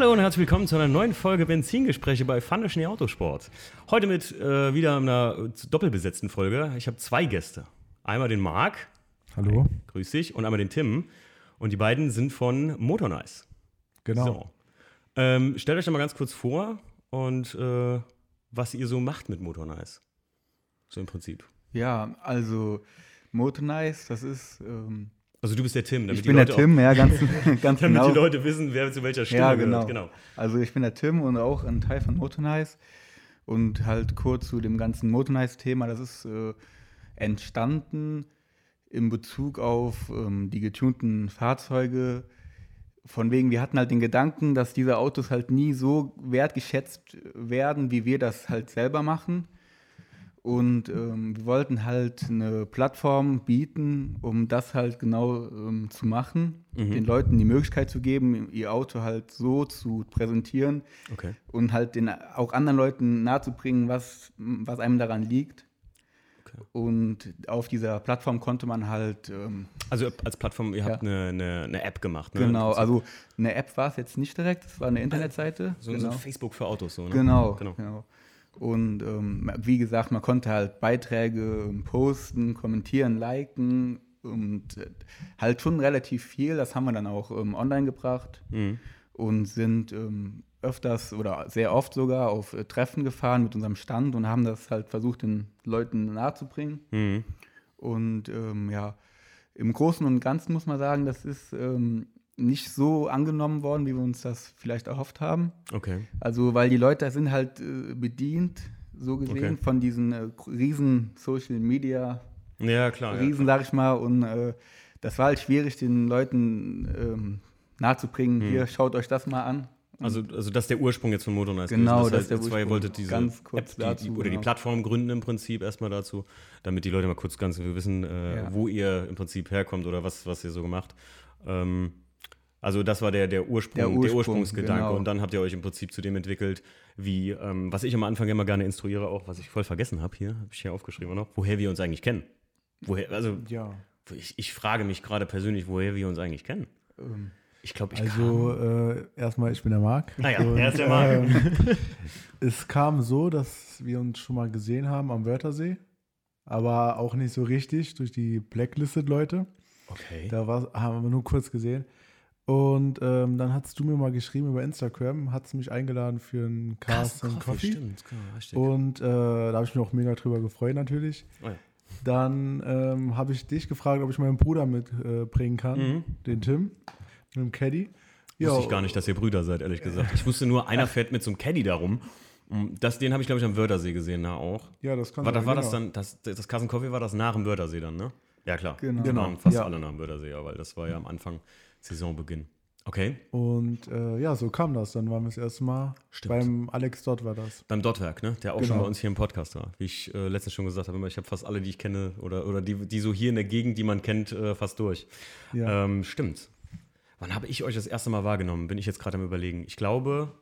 Hallo und herzlich willkommen zu einer neuen Folge Benzingespräche bei Pfanne Schnee Autosport. Heute mit äh, wieder einer doppelbesetzten Folge. Ich habe zwei Gäste. Einmal den Marc. Hallo. Hi, grüß dich. Und einmal den Tim. Und die beiden sind von Motornice. Genau. So. Ähm, stellt euch doch mal ganz kurz vor und äh, was ihr so macht mit Motornice. So im Prinzip. Ja, also Motornice, das ist. Ähm, Also du bist der Tim. ich bin der Tim, ja, ganz, ganz damit genau. die Leute wissen, wer zu welcher Stimme ja, gehört. genau. Also ich bin der Tim und auch ein Teil von Motornice. Und halt kurz zu dem ganzen Motornice-Thema, das ist äh, entstanden in Bezug auf ähm, die getunten Fahrzeuge. Von wegen, wir hatten halt den Gedanken, dass diese Autos halt nie so wertgeschätzt werden, wie wir das halt selber machen. Und ähm, wir wollten halt eine Plattform bieten, um das halt genau ähm, zu machen, Mhm. den Leuten die Möglichkeit zu geben, ihr Auto halt so zu präsentieren Okay. und halt den, auch anderen Leuten nahezubringen, was, was einem daran liegt. Okay. Und auf dieser Plattform konnte man halt, ähm, Also als Plattform, ihr habt Ja. eine, eine, eine App gemacht, ne? genau, also eine App war es jetzt nicht direkt, es war eine Internetseite. so, genau. so Facebook für Autos, so, ne? Genau, Genau. genau. Und ähm, wie gesagt, man konnte halt Beiträge ähm, posten, kommentieren, liken und äh, halt schon relativ viel. Das haben wir dann auch ähm, online gebracht Mhm. und sind ähm, öfters oder sehr oft sogar auf äh, Treffen gefahren mit unserem Stand und haben das halt versucht, den Leuten nahezubringen. Mhm. Und ähm, ja, im Großen und Ganzen muss man sagen, das ist ähm, nicht so angenommen worden, wie wir uns das vielleicht erhofft haben. Okay. Also, weil die Leute sind halt äh, bedient, so gesehen, Okay. von diesen äh, riesen Social Media Ja, klar. ja. Riesen, sag ich mal. Und äh, das war halt schwierig, den Leuten ähm, nahezubringen, hier, schaut euch das mal an. Also, also das ist der Ursprung jetzt von Motornice. Genau, das ist der heißt, ihr zwei Ursprung. wolltet diese Ganz kurz App, die, dazu, die, oder die genau. Plattform gründen im Prinzip erstmal dazu, damit die Leute mal kurz ganz wissen, äh, Ja. wo ihr im Prinzip herkommt oder was, was ihr so gemacht. Ähm, also das war der, der, Ursprung, Der der, Ursprung, Ursprungsgedanke. genau. Und dann habt ihr euch im Prinzip zu dem entwickelt, wie, ähm, was ich am Anfang immer gerne instruiere, auch was ich voll vergessen habe hier, habe ich hier aufgeschrieben noch, woher wir uns eigentlich kennen. Woher, also Ja. ich, ich frage mich gerade persönlich, woher wir uns eigentlich kennen. Ähm, Ich glaube, ich Also äh, erstmal, ich bin der Marc. Ah ja, Und, er ist der Marc. ähm, es kam so, dass wir uns schon mal gesehen haben am Wörthersee, aber auch nicht so richtig durch die Blacklisted-Leute. Okay. Da war, haben wir nur kurz gesehen. Und ähm, dann hast du mir mal geschrieben über Instagram, hast mich eingeladen für einen Cast and Coffee. Stimmt, genau, richtig. Und äh, da habe ich mich auch mega drüber gefreut natürlich. Oh ja. Dann ähm, habe ich dich gefragt, ob ich meinen Bruder mitbringen äh, kann, Mhm. den Tim, mit dem Caddy. Wusste ich gar nicht, dass ihr Brüder seid, ehrlich gesagt. Ich wusste nur, einer fährt mit so einem Caddy darum. Und Das, den habe ich, glaube ich, am Wörthersee gesehen, na auch. Ja, das kann War, das, sein, war das genau. dann, das, das Kassen Coffee war das nach dem Wörthersee dann, ne? Ja, klar. Genau. Genau, fast ja. alle nach dem Wörthersee, ja, weil das war ja am Anfang Saisonbeginn. Okay. Und äh, ja, so kam das. Dann waren wir das erste Mal Stimmt. beim Alex Dott war das. Beim Dotwerk, ne? Der auch schon Genau. bei uns hier im Podcast war. Wie ich äh, letztens schon gesagt habe, ich habe fast alle, die ich kenne, oder, oder die, die so hier in der Gegend, die man kennt, äh, fast durch. Ja. Ähm, stimmt. Wann habe ich euch das erste Mal wahrgenommen? Bin ich jetzt gerade am überlegen. Ich glaube,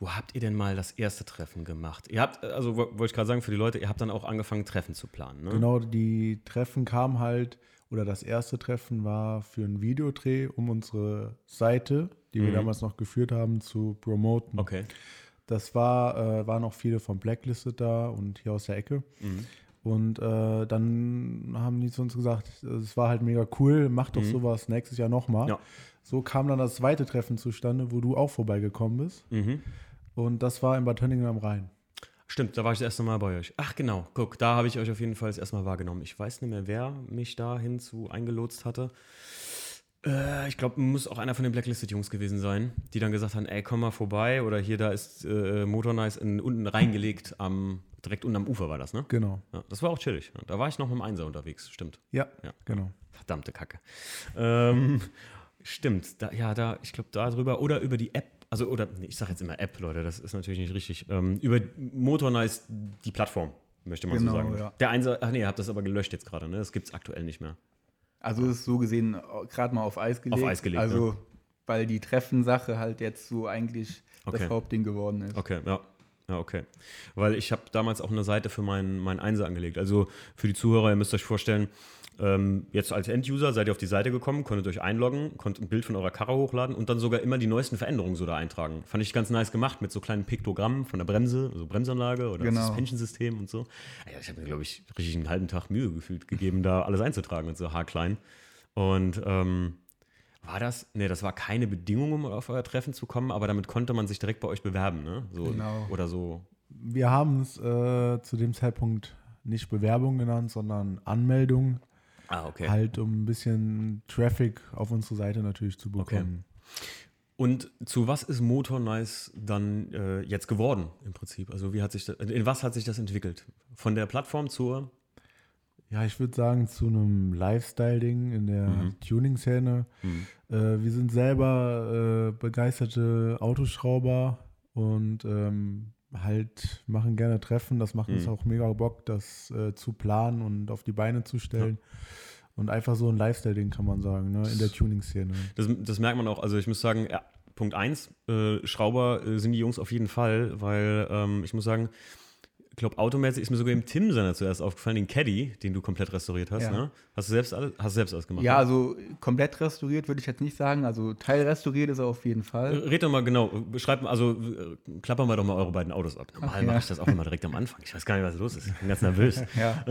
wo habt ihr denn mal das erste Treffen gemacht? Ihr habt, also wo- wollte ich gerade sagen, für die Leute, ihr habt dann auch angefangen, Treffen zu planen, ne? Genau, die Treffen kamen halt, oder das erste Treffen war für einen Videodreh, um unsere Seite, die wir Mhm. damals noch geführt haben, zu promoten. Okay. Das war, äh, waren auch viele von Blacklisted da und hier aus der Ecke. Mhm. Und äh, dann haben die zu uns gesagt, es war halt mega cool, mach doch Mhm. sowas nächstes Jahr nochmal. Ja. So kam dann das zweite Treffen zustande, wo du auch vorbeigekommen bist. Mhm. Und das war in Bad Tönningen am Rhein. Stimmt, da war ich das erste Mal bei euch. Ach genau, guck, da habe ich euch auf jeden Fall das erste Mal wahrgenommen. Ich weiß nicht mehr, wer mich da hinzu eingelotst hatte. Äh, ich glaube, muss auch einer von den Blacklisted-Jungs gewesen sein, die dann gesagt haben, ey, komm mal vorbei. Oder hier, da ist äh, Motornice in, unten reingelegt, am, direkt unten am Ufer war das, ne? Genau. Ja, das war auch chillig. Da war ich noch mit dem Einser unterwegs, stimmt. Ja, Ja. genau. Verdammte Kacke. Ähm, stimmt, da, ja, da, ich glaube, darüber oder über die App, also, oder, ich sage jetzt immer App, Leute, das ist natürlich nicht richtig. Ähm, über Motornice, die Plattform, möchte man Genau, so sagen. ja. Der Einser, ach nee, ihr habt das aber gelöscht jetzt gerade, ne? Das gibt es aktuell nicht mehr. Also ist so gesehen gerade mal auf Eis gelegt. Eis gelegt, Also, weil die Treffensache halt jetzt so eigentlich Okay. das Hauptding geworden ist. Okay, ja. Ja, okay. Weil ich habe damals auch eine Seite für meinen mein Einser angelegt. Also für die Zuhörer, ihr müsst euch vorstellen, ähm, jetzt als End-User seid ihr auf die Seite gekommen, konntet euch einloggen, konntet ein Bild von eurer Karre hochladen und dann sogar immer die neuesten Veränderungen so da eintragen. Fand ich ganz nice gemacht mit so kleinen Piktogrammen von der Bremse, also Bremsanlage oder Genau. Suspension-System und so. Ja, ich habe mir, glaube ich, richtig einen halben Tag Mühe gefühlt gegeben, da alles einzutragen und so haarklein. Und ähm, war das? Ne, das war keine Bedingung, um auf euer Treffen zu kommen, aber damit konnte man sich direkt bei euch bewerben, ne? So, Genau. Oder so. Wir haben es äh, zu dem Zeitpunkt nicht Bewerbung genannt, sondern Anmeldung. Ah, okay. Halt, um ein bisschen Traffic auf unsere Seite natürlich zu bekommen. Und zu was ist Motor Nice dann äh, jetzt geworden im Prinzip? Also wie hat sich das, in was hat sich das entwickelt? Von der Plattform zur Ja, ich würde sagen, zu einem Lifestyle-Ding in der Mhm. Tuning-Szene. Äh, wir sind selber äh, begeisterte Autoschrauber und ähm, halt machen gerne Treffen. Das macht uns Mhm. auch mega Bock, das äh, zu planen und auf die Beine zu stellen. Und einfach so ein Lifestyle-Ding kann man sagen, ne? in der Tuning-Szene. Das, das merkt man auch. Also ich muss sagen, ja, Punkt 1, äh, Schrauber äh, sind die Jungs auf jeden Fall, weil ähm, ich muss sagen, glaube, automäßig ist mir sogar im Tim seiner zuerst aufgefallen, den Caddy, den du komplett restauriert hast. Ja. Ne? Hast du selbst alles, hast du selbst alles gemacht? Ja, ne? also komplett restauriert würde ich jetzt nicht sagen. Also teilrestauriert ist er auf jeden Äh, Fall. Red doch mal genau, beschreib mal, also äh, klappern wir doch mal eure beiden Autos ab. Normal Ach, ja. mache ich das auch immer direkt am Anfang. Ich weiß gar nicht, was los ist. Ich bin ganz nervös. Ja,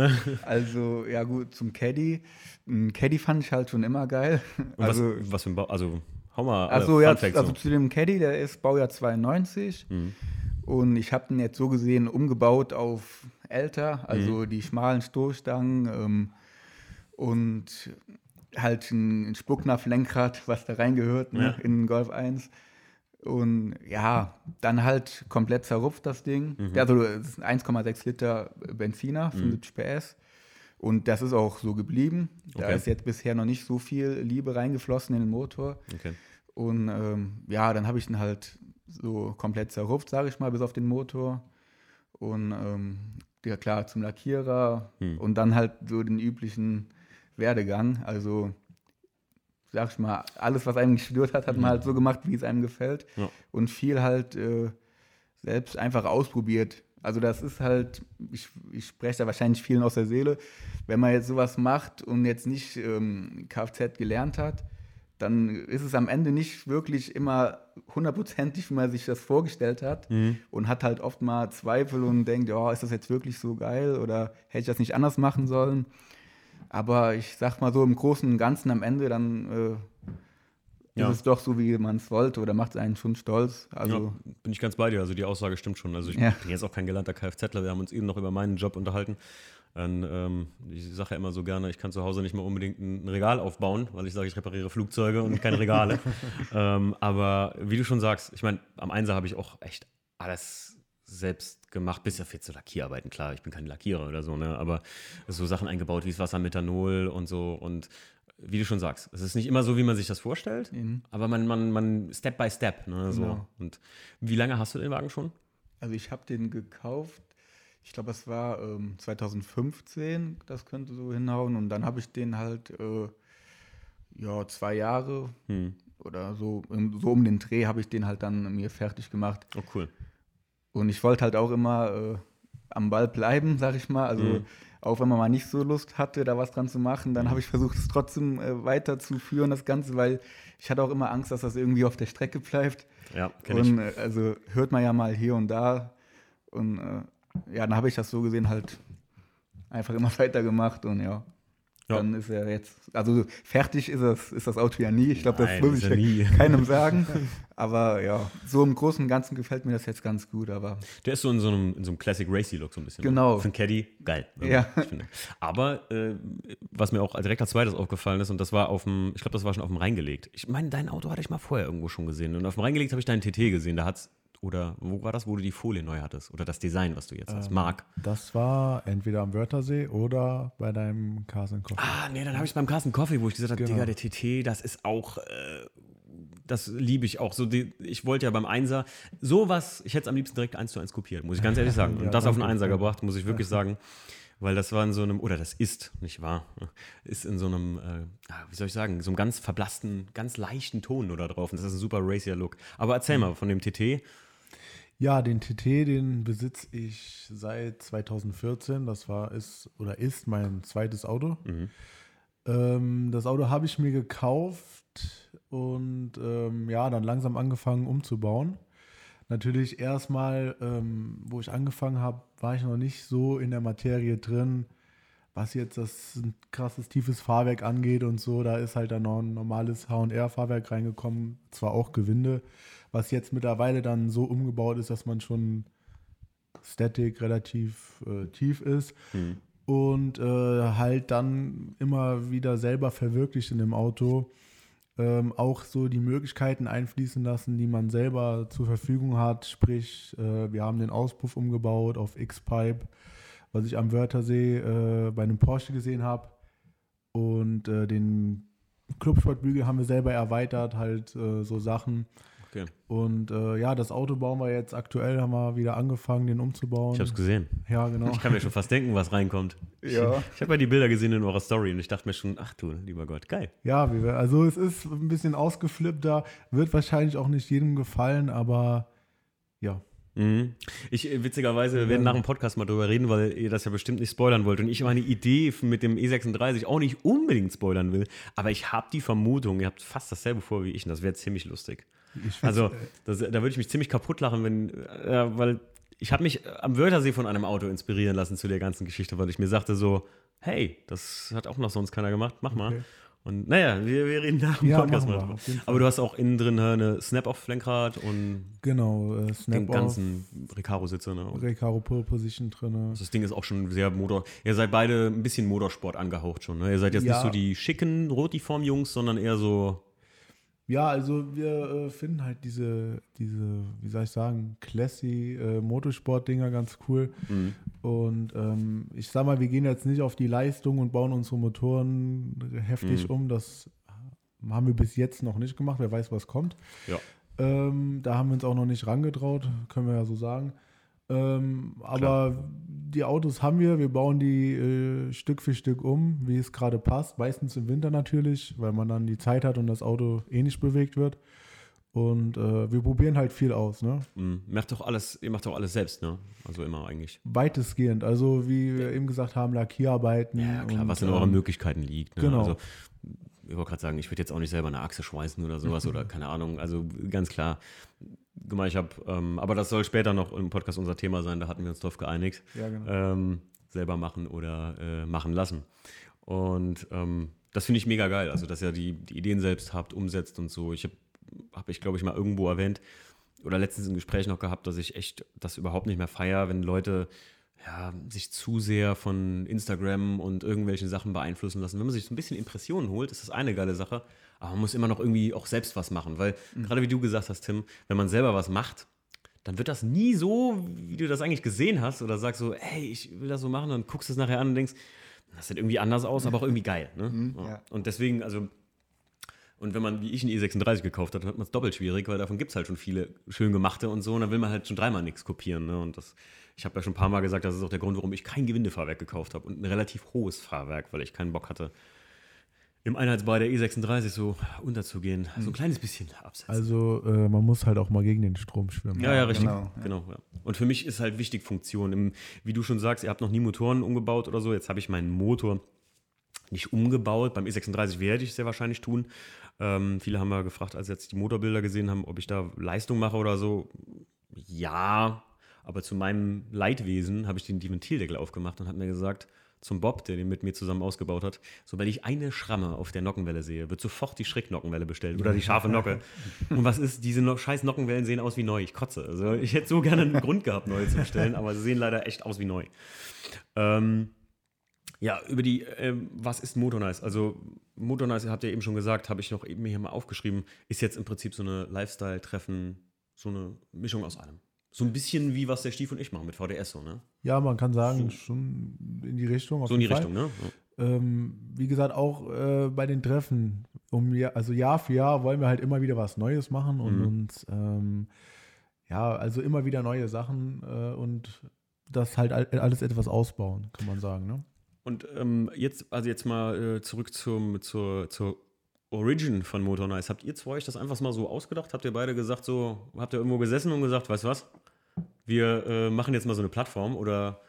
also ja gut, zum Caddy. Ein Caddy fand ich halt schon immer geil. Also, was, was für ein Bau, also hau mal also, ja, Facts also so. zu dem Caddy, der ist Baujahr 92 Mhm. Und ich habe den jetzt so gesehen umgebaut auf älter, also Mhm. die schmalen Stoßstangen ähm, und halt ein, Spucknapf-Lenkrad, was da reingehört ne, Ja. in den Golf 1. Und ja, dann halt komplett zerrupft das Ding. Mhm. Also es ist ein 1,6 Liter Benziner, 75 PS. Und das ist auch so geblieben. Da Okay. ist jetzt bisher noch nicht so viel Liebe reingeflossen in den Motor. Okay. Und ähm, ja, dann habe ich ihn halt so komplett zerrupft, sage ich mal, bis auf den Motor. Und ähm, ja klar, zum Lackierer Hm. und dann halt so den üblichen Werdegang. Also, sag ich mal, alles, was einem gestört hat, hat man halt so gemacht, wie es einem gefällt. Ja. Und viel halt äh, selbst einfach ausprobiert. Also das ist halt, ich, ich spreche da wahrscheinlich vielen aus der Seele, wenn man jetzt sowas macht und jetzt nicht ähm, Kfz gelernt hat, dann ist es am Ende nicht wirklich immer hundertprozentig, wie man sich das vorgestellt hat Mhm. und hat halt oft mal Zweifel und denkt, ja, ist das jetzt wirklich so geil oder hätte ich das nicht anders machen sollen? Aber ich sag mal so im Großen und Ganzen am Ende dann äh, Ja. ist es doch so, wie man es wollte oder macht es einen schon stolz. Also ja, bin ich ganz bei dir. Also die Aussage stimmt schon. Also ich Ja. bin jetzt auch kein gelernter Kfzler. Wir haben uns eben noch über meinen Job unterhalten. Und, ähm, ich sage ja immer so gerne, ich kann zu Hause nicht mal unbedingt ein, Regal aufbauen, weil ich sage, ich repariere Flugzeuge und keine Regale. ähm, aber wie du schon sagst, ich meine, am Einser habe ich auch echt alles selbst gemacht, bis auf jetzt so Lackierarbeiten. Klar, ich bin kein Lackierer oder so, ne? aber so Sachen eingebaut wie das Wasser, Methanol und so. Und wie du schon sagst, es ist nicht immer so, wie man sich das vorstellt, Mhm. aber man, man, man Step by Step. Ne, so. Genau. Und wie lange hast du den Wagen schon? Also ich habe den gekauft, ich glaube, es war ähm, 2015, das könnte so hinhauen. Und dann habe ich den halt, äh, ja, zwei Jahre Hm. oder so, so um den Dreh habe ich den halt dann mir fertig gemacht. Oh, cool. Und ich wollte halt auch immer äh, am Ball bleiben, sag ich mal. Also Mhm. Auch wenn man mal nicht so Lust hatte, da was dran zu machen, dann habe ich versucht, es trotzdem äh, weiterzuführen, das Ganze, weil ich hatte auch immer Angst, dass das irgendwie auf der Strecke bleibt. Ja, kenne ich. Und äh, also hört man ja mal hier und da. Und äh, ja, dann habe ich das so gesehen halt einfach immer weitergemacht und ja. Ja. Dann ist er jetzt, also fertig ist das, ist das Auto ja nie. Ich glaube, das muss ich nie. keinem sagen. Aber ja, so im Großen und Ganzen gefällt mir das jetzt ganz gut. Aber Der ist so in so einem, in so einem Classic Racy Look so ein bisschen. Genau. Ne? Für einen Caddy, geil. ne? Ja. Ich finde. Aber äh, was mir auch direkt als zweites aufgefallen ist, und das war auf dem, ich glaube, das war schon auf dem reingelegt. Ich meine, dein Auto hatte ich mal vorher irgendwo schon gesehen. Und auf dem reingelegt habe ich deinen TT gesehen. Da hat's, oder wo war das, wo du die Folie neu hattest? Oder das Design, was du jetzt hast? Ähm, Mark. Das war entweder am Wörthersee oder bei deinem Carson Coffee. Ah, nee, dann habe ich beim Carsten Coffee, wo ich gesagt habe, Genau. Digga, der TT, das ist auch, äh, das liebe ich auch. So die, ich wollte ja beim Einser sowas, ich hätte es am liebsten direkt eins zu eins kopiert, muss ich ganz ehrlich sagen. Und Ja, das auf danke. Einser gebracht, muss ich wirklich sagen. Weil das war in so einem, oder das ist, nicht wahr, ist in so einem, äh, ah, wie soll ich sagen, so einem ganz verblassten, ganz leichten Ton nur da drauf. Und das ist ein super racier Look. Aber erzähl mal von dem TT. Ja, den TT, den besitze ich seit 2014. Das war, ist oder ist mein zweites Auto. Mhm. Ähm, das Auto habe ich mir gekauft und ähm, ja, dann langsam angefangen umzubauen. Natürlich erstmal, ähm, wo ich angefangen habe, war ich noch nicht so in der Materie drin, was jetzt das ein krasses tiefes Fahrwerk angeht und so. Da ist halt dann noch ein normales HR-Fahrwerk reingekommen, zwar auch Gewinde, was jetzt mittlerweile dann so umgebaut ist, dass man schon Static relativ äh, tief ist Mhm. und äh, halt dann immer wieder selber verwirklicht in dem Auto. Ähm, auch so die Möglichkeiten einfließen lassen, die man selber zur Verfügung hat. Sprich, äh, wir haben den Auspuff umgebaut auf X-Pipe, was ich am Wörthersee äh, bei einem Porsche gesehen habe. Und äh, den Clubsportbügel haben wir selber erweitert, halt äh, so Sachen. Okay. Und äh, ja, das Auto bauen wir jetzt aktuell, haben wir wieder angefangen, den umzubauen. Ich habe es gesehen. ja, genau. Ich kann mir schon fast denken, was reinkommt. Ja. Ich habe ja die Bilder gesehen in eurer Story und ich dachte mir schon, ach du, lieber Gott, geil. Ja, also es ist ein bisschen ausgeflippter, wird wahrscheinlich auch nicht jedem gefallen, aber ja. Mhm. Ich, äh, witzigerweise, wir werden nach dem Podcast mal drüber reden, weil ihr das ja bestimmt nicht spoilern wollt und ich meine Idee mit dem E36 auch nicht unbedingt spoilern will, aber ich habe die Vermutung, ihr habt fast dasselbe vor wie ich und das wäre ziemlich lustig. Also, äh, das, da würde ich mich ziemlich kaputt lachen, wenn, äh, weil ich habe mich am Wörthersee von einem Auto inspirieren lassen zu der ganzen Geschichte, weil ich mir sagte so, hey, das hat auch noch sonst keiner gemacht, mach mal. Okay. Und naja, wir, wir reden nach dem Ja, Podcast mal drüber. Aber du hast auch innen drin eine Snap-Off-Lenkrad und genau, äh, den Snap-Off, ganzen Recaro-Sitze. Ne? Recaro Pole Position drin. das Ding ist auch schon sehr Motor. Ihr seid beide ein bisschen Motorsport angehaucht schon. Ne? Ihr seid jetzt Ja. nicht so die schicken Rotiform-Jungs, sondern eher so. Ja, also wir äh, finden halt diese, diese, wie soll ich sagen, classy äh, Motorsport-Dinger ganz cool. Mhm. Und ähm, ich sag mal, wir gehen jetzt nicht auf die Leistung und bauen unsere Motoren heftig Mhm. um. Das haben wir bis jetzt noch nicht gemacht. Wer weiß, was kommt. Ja. Ähm, da haben wir uns auch noch nicht rangetraut, können wir ja so sagen. Ähm, aber die Autos haben wir, wir bauen die äh, Stück für Stück um, wie es gerade passt. Meistens im Winter natürlich, weil man dann die Zeit hat und das Auto eh nicht bewegt wird. Und äh, wir probieren halt viel aus, ne? Mhm. Macht doch alles, ihr macht doch alles selbst, ne? Also immer eigentlich. Weitestgehend. Also wie wir eben gesagt haben, Lackierarbeiten. Ja, klar, und, was in ähm, euren Möglichkeiten liegt. Ne? genau. Also, ich wollte gerade sagen, ich würde jetzt auch nicht selber eine Achse schweißen oder sowas oder keine Ahnung. Also ganz klar. Mal, ich habe, ähm, aber das soll später noch im Podcast unser Thema sein, da hatten wir uns drauf geeinigt. Ja, genau. Ähm, selber machen oder äh, machen lassen. Und ähm, das finde ich mega geil. Also, dass ihr die, die Ideen selbst habt, umsetzt und so. Ich habe, hab ich glaube ich mal irgendwo erwähnt oder letztens ein Gespräch noch gehabt, dass ich echt das überhaupt nicht mehr feiere, wenn Leute ja, sich zu sehr von Instagram und irgendwelchen Sachen beeinflussen lassen. Wenn man sich so ein bisschen Impressionen holt, ist das eine geile Sache. Aber man muss immer noch irgendwie auch selbst was machen. Weil, gerade wie du gesagt hast, Tim, wenn man selber was macht, dann wird das nie so, wie du das eigentlich gesehen hast, oder sagst so, hey, ich will das so machen, dann guckst du es nachher an und denkst, das sieht irgendwie anders aus, aber auch irgendwie geil. Ne? ja. Und deswegen, also, und wenn man wie ich einen E36 gekauft hat, dann hat man es doppelt schwierig, weil davon gibt es halt schon viele schön gemachte und so, und dann will man halt schon dreimal nichts kopieren. Ne? Und das, ich habe ja schon ein paar Mal gesagt, das ist auch der Grund, warum ich kein Gewindefahrwerk gekauft habe und ein relativ hohes Fahrwerk, weil ich keinen Bock hatte, im Einheitsbrei der E36 so unterzugehen. So ein kleines bisschen absetzen. Also äh, man muss halt auch mal gegen den Strom schwimmen. Ja, ja, richtig. genau, Genau, ja. Und für mich ist halt wichtig Funktion. Im, wie du schon sagst, ihr habt noch nie Motoren umgebaut oder so. Jetzt habe ich meinen Motor nicht umgebaut. Beim E36 werde ich es sehr wahrscheinlich tun. Ähm, viele haben ja gefragt, als sie jetzt die Motorbilder gesehen haben, ob ich da Leistung mache oder so. Ja, aber zu meinem Leidwesen habe ich den die Ventildeckel aufgemacht und habe mir gesagt, zum Bob, der den mit mir zusammen ausgebaut hat, sobald ich eine Schramme auf der Nockenwelle sehe, wird sofort die Schrägnockenwelle bestellt oder die scharfe Nocke. Und was ist, diese no scheiß Nockenwellen sehen aus wie neu. Ich kotze. Also ich hätte so gerne einen Grund gehabt, neue zu bestellen, aber sie sehen leider echt aus wie neu. Ähm, ja, über die, ähm, was ist Motornice? Also Motornice, habt ihr eben schon gesagt, habe ich noch eben hier mal aufgeschrieben, ist jetzt im Prinzip so eine Lifestyle-Treffen, so eine Mischung aus allem. So ein bisschen wie was der Stief und ich machen mit VDS, so, ne? Ja, man kann sagen, schon in die Richtung. So in die jeden Richtung, ne? Ja. Ähm, wie gesagt, auch äh, bei den Treffen, um also Jahr für Jahr wollen wir halt immer wieder was Neues machen und Mhm. uns, ähm, ja, also immer wieder neue Sachen äh, und das halt all- alles etwas ausbauen, kann man sagen. Ne? Und ähm, jetzt, also jetzt mal äh, zurück zum, zur, zur Origin von Motor Nice. Habt ihr zwei euch das einfach mal so ausgedacht? Habt ihr beide gesagt, so, habt ihr irgendwo gesessen und gesagt, weißt du was? Wir äh, machen jetzt mal so eine Plattform oder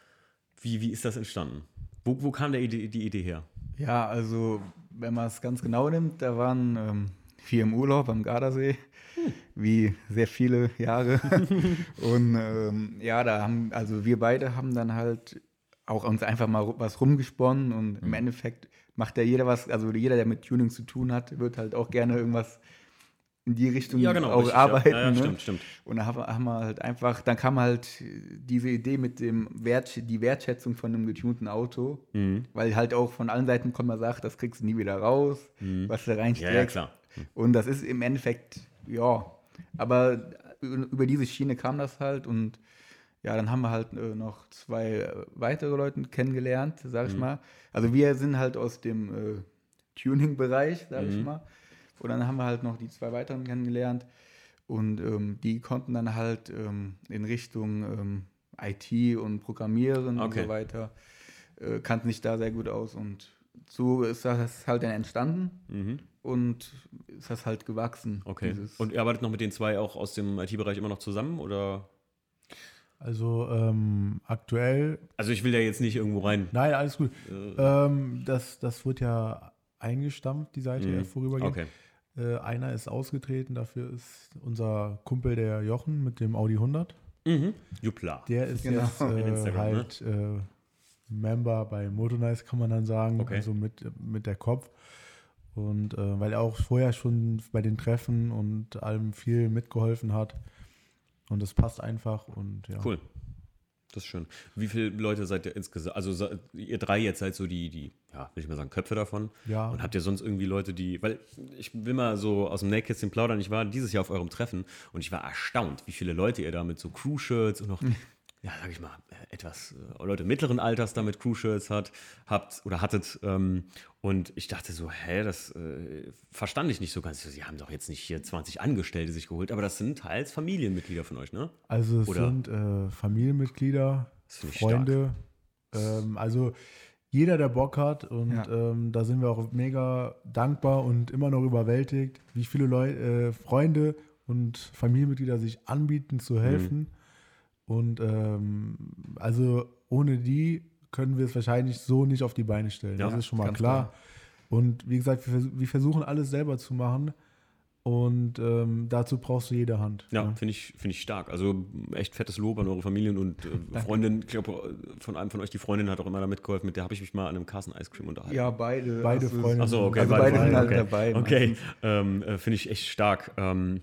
wie, wie ist das entstanden? Wo, wo kam der Idee, die Idee her? Ja, also wenn man es ganz genau nimmt, da waren ähm, wir im Urlaub am Gardasee, hm. wie sehr viele Jahre. und ähm, ja, da haben, also wir beide haben dann halt auch uns einfach mal was rumgesponnen und im Endeffekt macht ja jeder was, also jeder, der mit Tuning zu tun hat, wird halt auch gerne irgendwas in die Richtung ja, genau, auch richtig, arbeiten. Ja. Ja, ne? stimmt, stimmt. Und da haben wir halt einfach, dann kam halt diese Idee mit dem Wert, die Wertschätzung von einem getunten Auto, mhm. weil halt auch von allen Seiten kommt man sagt, das kriegst du nie wieder raus, mhm. was da reinsteckt. Ja, klar. Mhm. Und das ist im Endeffekt, ja, aber über diese Schiene kam das halt und ja, dann haben wir halt äh, noch zwei weitere Leute kennengelernt, sag ich mhm. mal. Also wir sind halt aus dem äh, Tuning-Bereich, sag ich mhm. mal. Und dann haben wir halt noch die zwei weiteren kennengelernt. Und ähm, die konnten dann halt ähm, in Richtung ähm, IT und Programmieren okay. und so weiter, äh, kannten sich da sehr gut aus. Und so ist das halt dann entstanden mhm. und ist das halt gewachsen. Okay. Und ihr arbeitet noch mit den zwei auch aus dem IT-Bereich immer noch zusammen oder? Also ähm, aktuell. Also ich will ja jetzt nicht irgendwo rein. Nein, alles gut. Äh, ähm, das, das wird ja eingestampft, die Seite mhm. vorübergehend. Okay. Äh, einer ist ausgetreten, dafür ist unser Kumpel der Jochen mit dem Audi 100. Mhm. Jupla. Der ist genau. jetzt äh, ne? halt ne? Member bei Motornice, kann man dann sagen, okay. also mit, mit der Kopf. Und äh, weil er auch vorher schon bei den Treffen und allem viel mitgeholfen hat. Und es passt einfach und ja. Cool. Das ist schön. Wie viele Leute seid ihr insgesamt? Also ihr drei jetzt seid so die, die, ja, will ich mal sagen, Köpfe davon. Ja. Und habt ihr sonst irgendwie Leute, die, weil ich will mal so aus dem Nähkästchen plaudern, ich war dieses Jahr auf eurem Treffen und ich war erstaunt, wie viele Leute ihr da mit so Crew-Shirts und noch ja, sag ich mal, etwas äh, Leute mittleren Alters damit Crew-Shirts hat, habt oder hattet. Ähm, und ich dachte so, hä, das äh, verstand ich nicht so ganz. Sie haben doch jetzt nicht hier 20 Angestellte sich geholt, aber das sind teils Familienmitglieder von euch, ne? Also es oder? sind äh, Familienmitglieder, Freunde. Ähm, also jeder, der Bock hat und ja. ähm, da sind wir auch mega dankbar und immer noch überwältigt, wie viele Leute, äh, Freunde und Familienmitglieder sich anbieten zu helfen. Mhm und ähm, also ohne die können wir es wahrscheinlich so nicht auf die Beine stellen. Ja, das ist schon mal klar. klar. Und wie gesagt, wir, wir, versuchen alles selber zu machen. Und ähm, dazu brauchst du jede Hand. Ja, ja. finde ich, find ich stark. Also echt fettes Lob an eure Familien und äh, Freundin. Ich glaube, von einem von euch, die Freundin hat auch immer da mitgeholfen. Mit der habe ich mich mal an einem Carson Ice Cream unterhalten. Ja, beide. Beide Freunde. Achso, okay. Also beide, beide sind halt dabei. Okay, ähm, äh, finde ich echt stark. Ähm,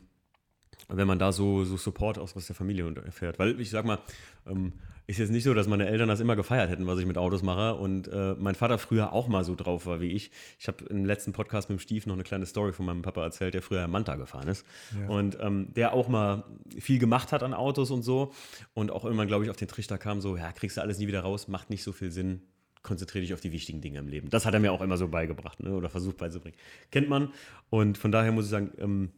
wenn man da so, so Support aus, aus der Familie erfährt. Weil ich sag mal, ähm, ist jetzt nicht so, dass meine Eltern das immer gefeiert hätten, was ich mit Autos mache. Und äh, mein Vater früher auch mal so drauf war wie ich. Ich habe im letzten Podcast mit dem Stief noch eine kleine Story von meinem Papa erzählt, der früher Manta gefahren ist. Ja. Und ähm, der auch mal viel gemacht hat an Autos und so. Und auch irgendwann, glaube ich, auf den Trichter kam so, ja, kriegst du alles nie wieder raus, macht nicht so viel Sinn. Konzentriere dich auf die wichtigen Dinge im Leben. Das hat er mir auch immer so beigebracht ne? oder versucht beizubringen. Kennt man. Und von daher muss ich sagen, ähm,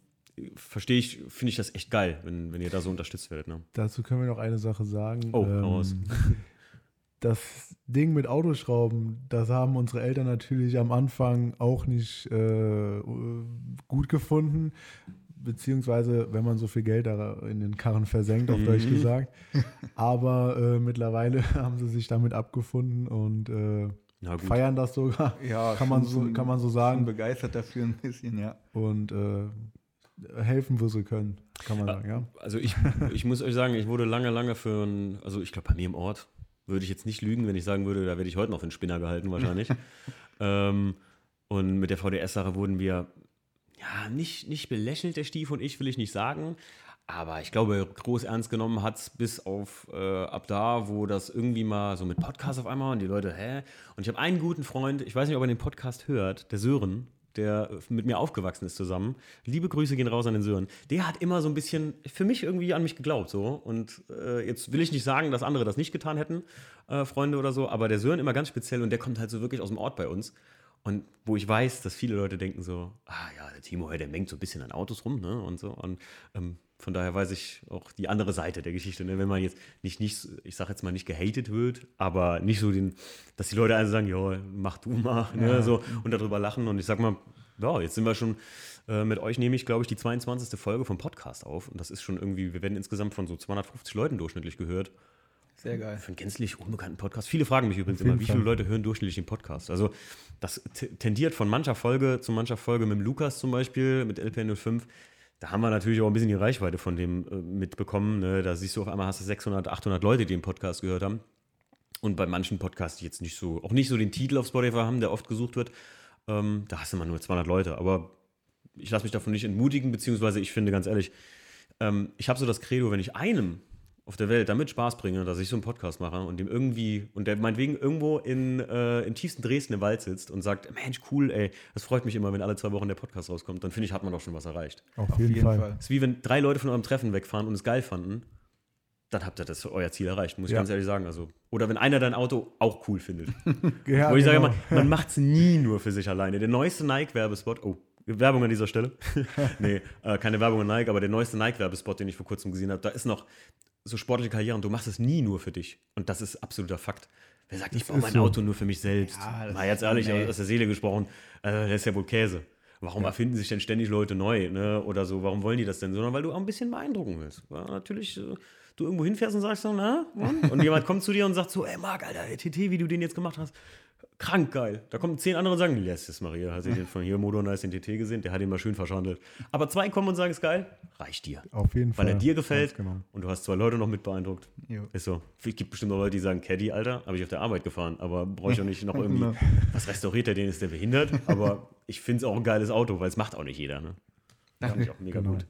verstehe ich, finde ich das echt geil, wenn, wenn ihr da so unterstützt werdet. Ne? Dazu können wir noch eine Sache sagen. Oh, ähm, Das Ding mit Autoschrauben, das haben unsere Eltern natürlich am Anfang auch nicht äh, gut gefunden. Beziehungsweise, wenn man so viel Geld da in den Karren versenkt, auf Deutsch mhm. gesagt. Aber äh, mittlerweile haben sie sich damit abgefunden und äh, feiern das sogar. Ja, kann man so, kann man so sagen. begeistert dafür ein bisschen, ja. Und äh, helfen, wo sie können, kann man sagen, ja. Also ich, ich muss euch sagen, ich wurde lange, lange für ein, also ich glaube bei mir im Ort, würde ich jetzt nicht lügen, wenn ich sagen würde, da werde ich heute noch für einen Spinner gehalten wahrscheinlich. ähm, und mit der VDS-Sache wurden wir, ja, nicht, nicht belächelt, der Stief und ich, will ich nicht sagen. Aber ich glaube, groß ernst genommen hat es bis auf äh, ab da, wo das irgendwie mal so mit Podcast auf einmal und die Leute, hä? Und ich habe einen guten Freund, ich weiß nicht, ob er den Podcast hört, der Sören, der mit mir aufgewachsen ist zusammen. Liebe Grüße gehen raus an den Sören. Der hat immer so ein bisschen für mich irgendwie an mich geglaubt. So. Und äh, jetzt will ich nicht sagen, dass andere das nicht getan hätten, äh, Freunde oder so, aber der Sören immer ganz speziell und der kommt halt so wirklich aus dem Ort bei uns. Und wo ich weiß, dass viele Leute denken so, ah ja, der Timo, der mengt so ein bisschen an Autos rum, ne? Und so. Und ähm, von daher weiß ich auch die andere Seite der Geschichte. Ne? Wenn man jetzt nicht, nicht ich sage jetzt mal nicht gehatet wird, aber nicht so den, dass die Leute also sagen, ja, mach du mal, ne? so, und darüber lachen. Und ich sag mal, Ja, jetzt sind wir schon äh, mit euch, nehme ich, glaube ich, die 22. Folge vom Podcast auf. Und das ist schon irgendwie, wir werden insgesamt von so 250 Leuten durchschnittlich gehört. Sehr geil. Für einen gänzlich unbekannten Podcast. Viele fragen mich übrigens immer, wie viele. Leute hören durchschnittlich den Podcast? Also, das tendiert von mancher Folge zu mancher Folge mit dem Lukas zum Beispiel, mit LPN05. Da haben wir natürlich auch ein bisschen die Reichweite von dem äh, mitbekommen. Ne? Da siehst du auf einmal, hast du 600, 800 Leute, die den Podcast gehört haben. Und bei manchen Podcasts, die jetzt nicht so, auch nicht so den Titel auf Spotify haben, der oft gesucht wird, ähm, da hast du immer nur 200 Leute. Aber ich lasse mich davon nicht entmutigen, beziehungsweise ich finde ganz ehrlich, ähm, ich habe so das Credo, wenn ich einem auf der Welt damit Spaß bringe, dass ich so einen Podcast mache und dem irgendwie, und der meinetwegen irgendwo in, äh, im tiefsten Dresden im Wald sitzt und sagt, Mensch, cool, ey, das freut mich immer, wenn alle zwei Wochen der Podcast rauskommt, dann finde ich, hat man doch schon was erreicht. Auf, jeden, Fall. Es ist wie wenn drei Leute von eurem Treffen wegfahren und es geil fanden, dann habt ihr das euer Ziel erreicht, muss ich Ja. ganz ehrlich sagen. Also, oder wenn einer dein Auto auch cool findet. Ja, Wo ich sage genau. immer, man macht es nie nur für sich alleine. Der neueste Nike-Werbespot, oh, Werbung an dieser Stelle. nee, äh, keine Werbung an Nike, aber der neueste Nike-Werbespot, den ich vor kurzem gesehen habe, da ist noch so sportliche Karrieren. Du machst es nie nur für dich. Und das ist absoluter Fakt. Wer sagt, ich baue mein so. Auto nur für mich selbst? Ja, Mal jetzt ehrlich, nee. aus der Seele gesprochen, äh, das ist ja wohl Käse. Warum erfinden sich denn ständig Leute neu, ne? Oder so, warum wollen die das denn? Sondern weil du auch ein bisschen beeindrucken willst. Weil natürlich äh, du irgendwo hinfährst und sagst so, na? Und, und jemand kommt zu dir und sagt so, ey Marc, Alter, TT, wie du den jetzt gemacht hast, krank geil. Da kommen zehn andere und sagen, yes, ist Maria, hast du den von hier Modo Nice den TT gesehen? Der hat ihn mal schön verschandelt. Aber zwei kommen und sagen, ist geil, reicht dir. Auf jeden Fall. Weil er dir gefällt Genau. und du hast zwei Leute noch mit beeindruckt. Jo. Ist so. Es gibt bestimmt noch Leute, die sagen, Caddy, Alter, habe ich auf der Arbeit gefahren, aber brauche ich auch nicht noch irgendwie, was restauriert der, den ist der behindert, aber ich finde es auch ein geiles Auto, weil es macht auch nicht jeder. Ne? Das finde ich auch mega Genau. gut.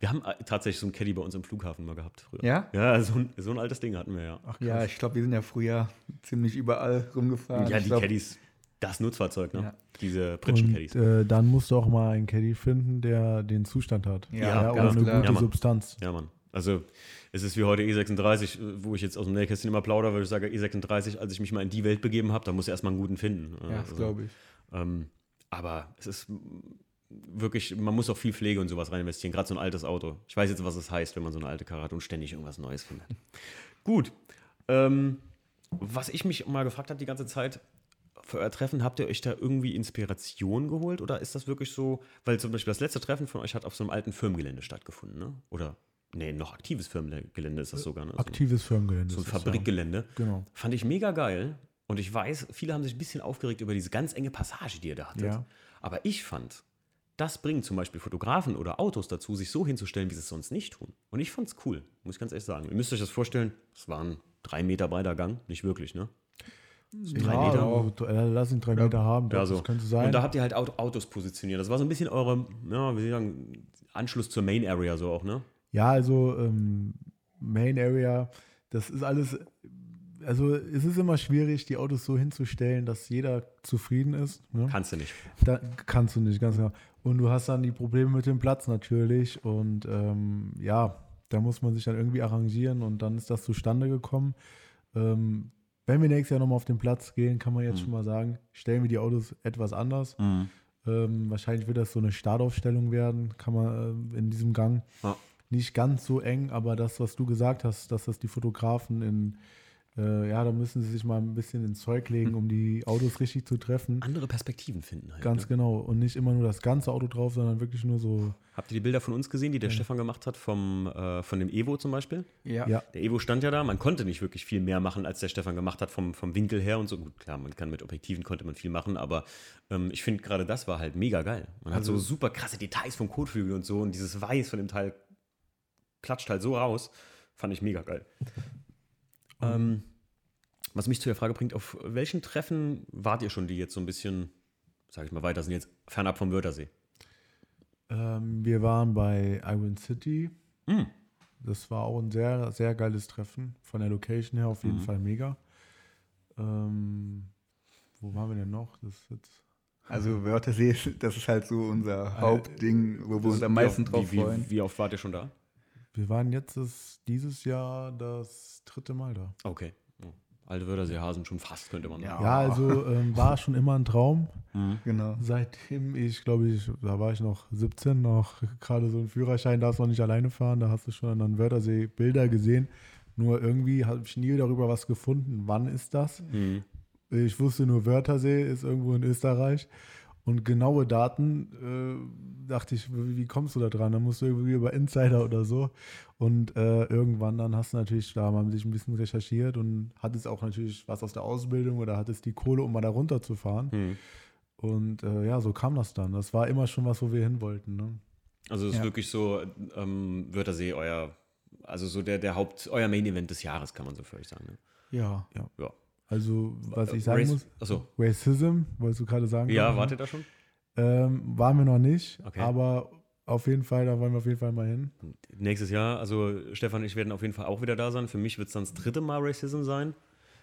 Wir haben äh, tatsächlich so einen Caddy bei uns im Flughafen mal gehabt früher. Ja? Ja, so ein, so ein altes Ding hatten wir ja. Ach, Ja, ich glaube, wir sind ja früher ziemlich überall rumgefahren. ja, Ich die glaub, Caddies, das Nutzfahrzeug, ne? Ja. Diese Pritschen Caddies. Und äh, dann musst du auch mal einen Caddy finden, der den Zustand hat. Ja, oder ganz eine klar. gute Ja, Mann. Substanz. Ja, Mann. Also, es ist wie heute E36, äh, wo ich jetzt aus dem Nähkästchen immer plaudere, weil ich sage, E36, als ich mich mal in die Welt begeben habe, da muss ich erstmal einen guten finden. Ja, das Also, glaube ich. Ähm, aber es ist wirklich, man muss auch viel Pflege und sowas rein investieren, gerade so ein altes Auto. Ich weiß jetzt, was es heißt, wenn man so eine alte Karre hat und ständig irgendwas Neues findet. Gut. Ähm, was ich mich mal gefragt habe die ganze Zeit, für euer Treffen, habt ihr euch da irgendwie Inspiration geholt oder ist das wirklich so, weil zum Beispiel das letzte Treffen von euch hat auf so einem alten Firmengelände stattgefunden, ne? Oder, nee, noch aktives Firmengelände ist das sogar, ne? Aktives Firmengelände. so ein Fabrikgelände. Ja. Genau. Fand ich mega geil. Und ich weiß, viele haben sich ein bisschen aufgeregt über diese ganz enge Passage, die ihr da hattet. Ja. Aber ich fand, das bringt zum Beispiel Fotografen oder Autos dazu, sich so hinzustellen, wie sie es sonst nicht tun. Und ich fand's cool, muss ich ganz ehrlich sagen. Ihr müsst euch das vorstellen, es war ein drei Meter breiter Gang, nicht wirklich, ne? drei ja, Meter? Also, äh, lass ihn drei Meter haben. Ja, so. Das könnte sein. Und da habt ihr halt Auto- Autos positioniert. Das war so ein bisschen eure, ja, wie sagen, Anschluss zur Main Area so auch, ne? Ja, also ähm, Main Area, das ist alles, also es ist immer schwierig, die Autos so hinzustellen, dass jeder zufrieden ist. Ne? Kannst du nicht. Da kannst du nicht, ganz genau. Und du hast dann die Probleme mit dem Platz natürlich. Und ähm, ja, da muss man sich dann irgendwie arrangieren und dann ist das zustande gekommen. Ähm, wenn wir nächstes Jahr nochmal auf den Platz gehen, kann man jetzt Mhm. schon mal sagen, stellen wir die Autos etwas anders. Ähm, wahrscheinlich wird das so eine Startaufstellung werden, kann man äh, in diesem Gang. Ja. Nicht ganz so eng, aber das, was du gesagt hast, dass das die Fotografen in, äh, ja, da müssen sie sich mal ein bisschen ins Zeug legen, um die Autos richtig zu treffen. Andere Perspektiven finden halt. Ganz ne? genau. Und nicht immer nur das ganze Auto drauf, sondern wirklich nur so. Habt ihr die Bilder von uns gesehen, die der Stefan gemacht hat, vom, äh, von dem Evo zum Beispiel? Ja. Ja, Der Evo stand ja da, man konnte nicht wirklich viel mehr machen, als der Stefan gemacht hat vom, vom Winkel her und so. Gut, klar, man kann mit Objektiven konnte man viel machen, aber ähm, ich finde gerade das war halt mega geil. Man hat so super krasse Details vom Kotflügel und so und dieses Weiß von dem Teil klatscht halt so raus. Fand ich mega geil. Ähm, was mich zu der Frage bringt, auf welchen Treffen wart ihr schon, die jetzt so ein bisschen, sag ich mal weiter, sind jetzt fernab vom Wörthersee? ähm, wir waren bei Iron City. Mm. Das war auch ein sehr, sehr geiles Treffen. Von der Location her auf jeden Mhm. Fall mega. Ähm, wo waren wir denn noch? Das ist jetzt. Also Wörthersee, das ist halt so unser Hauptding, wo wir uns am meisten drauf wie, freuen. Wie, wie oft wart ihr schon da? Wir waren jetzt das, dieses Jahr das dritte Mal da. Okay. Oh. Alte Wörthersee-Hasen schon fast, könnte man sagen. Ja, also ähm, war schon immer ein Traum. Genau. Seitdem ich, glaube ich, da war ich noch 17, noch gerade so ein Führerschein, darfst noch nicht alleine fahren. Da hast du schon an Wörthersee Bilder gesehen. Nur irgendwie habe ich nie darüber was gefunden. Wann ist das? Mhm. Ich wusste nur, Wörthersee ist irgendwo in Österreich. Und genaue Daten, äh, dachte ich, wie, wie, kommst du da dran? Dann musst du irgendwie über Insider oder so. Und äh, irgendwann dann hast du natürlich da mal sich ein bisschen recherchiert und hattest auch natürlich was aus der Ausbildung oder hattest die Kohle, um mal da runterzufahren. Hm. Und äh, ja, so kam das dann. Das war immer schon was, wo wir hin wollten. Ne? Also es ist ja. wirklich so, ähm, Wörthersee euer, also so der, der Haupt, euer Main-Event des Jahres, kann man so völlig sagen. Ne? Ja. ja. ja. Also, was ich sagen Race, muss, achso. Racism, wolltest du gerade sagen? Ja, warte da schon? Ähm, waren wir noch nicht, okay. aber auf jeden Fall, da wollen wir auf jeden Fall mal hin. Nächstes Jahr, also Stefan und ich werden auf jeden Fall auch wieder da sein. Für mich wird es dann das dritte Mal Racism sein.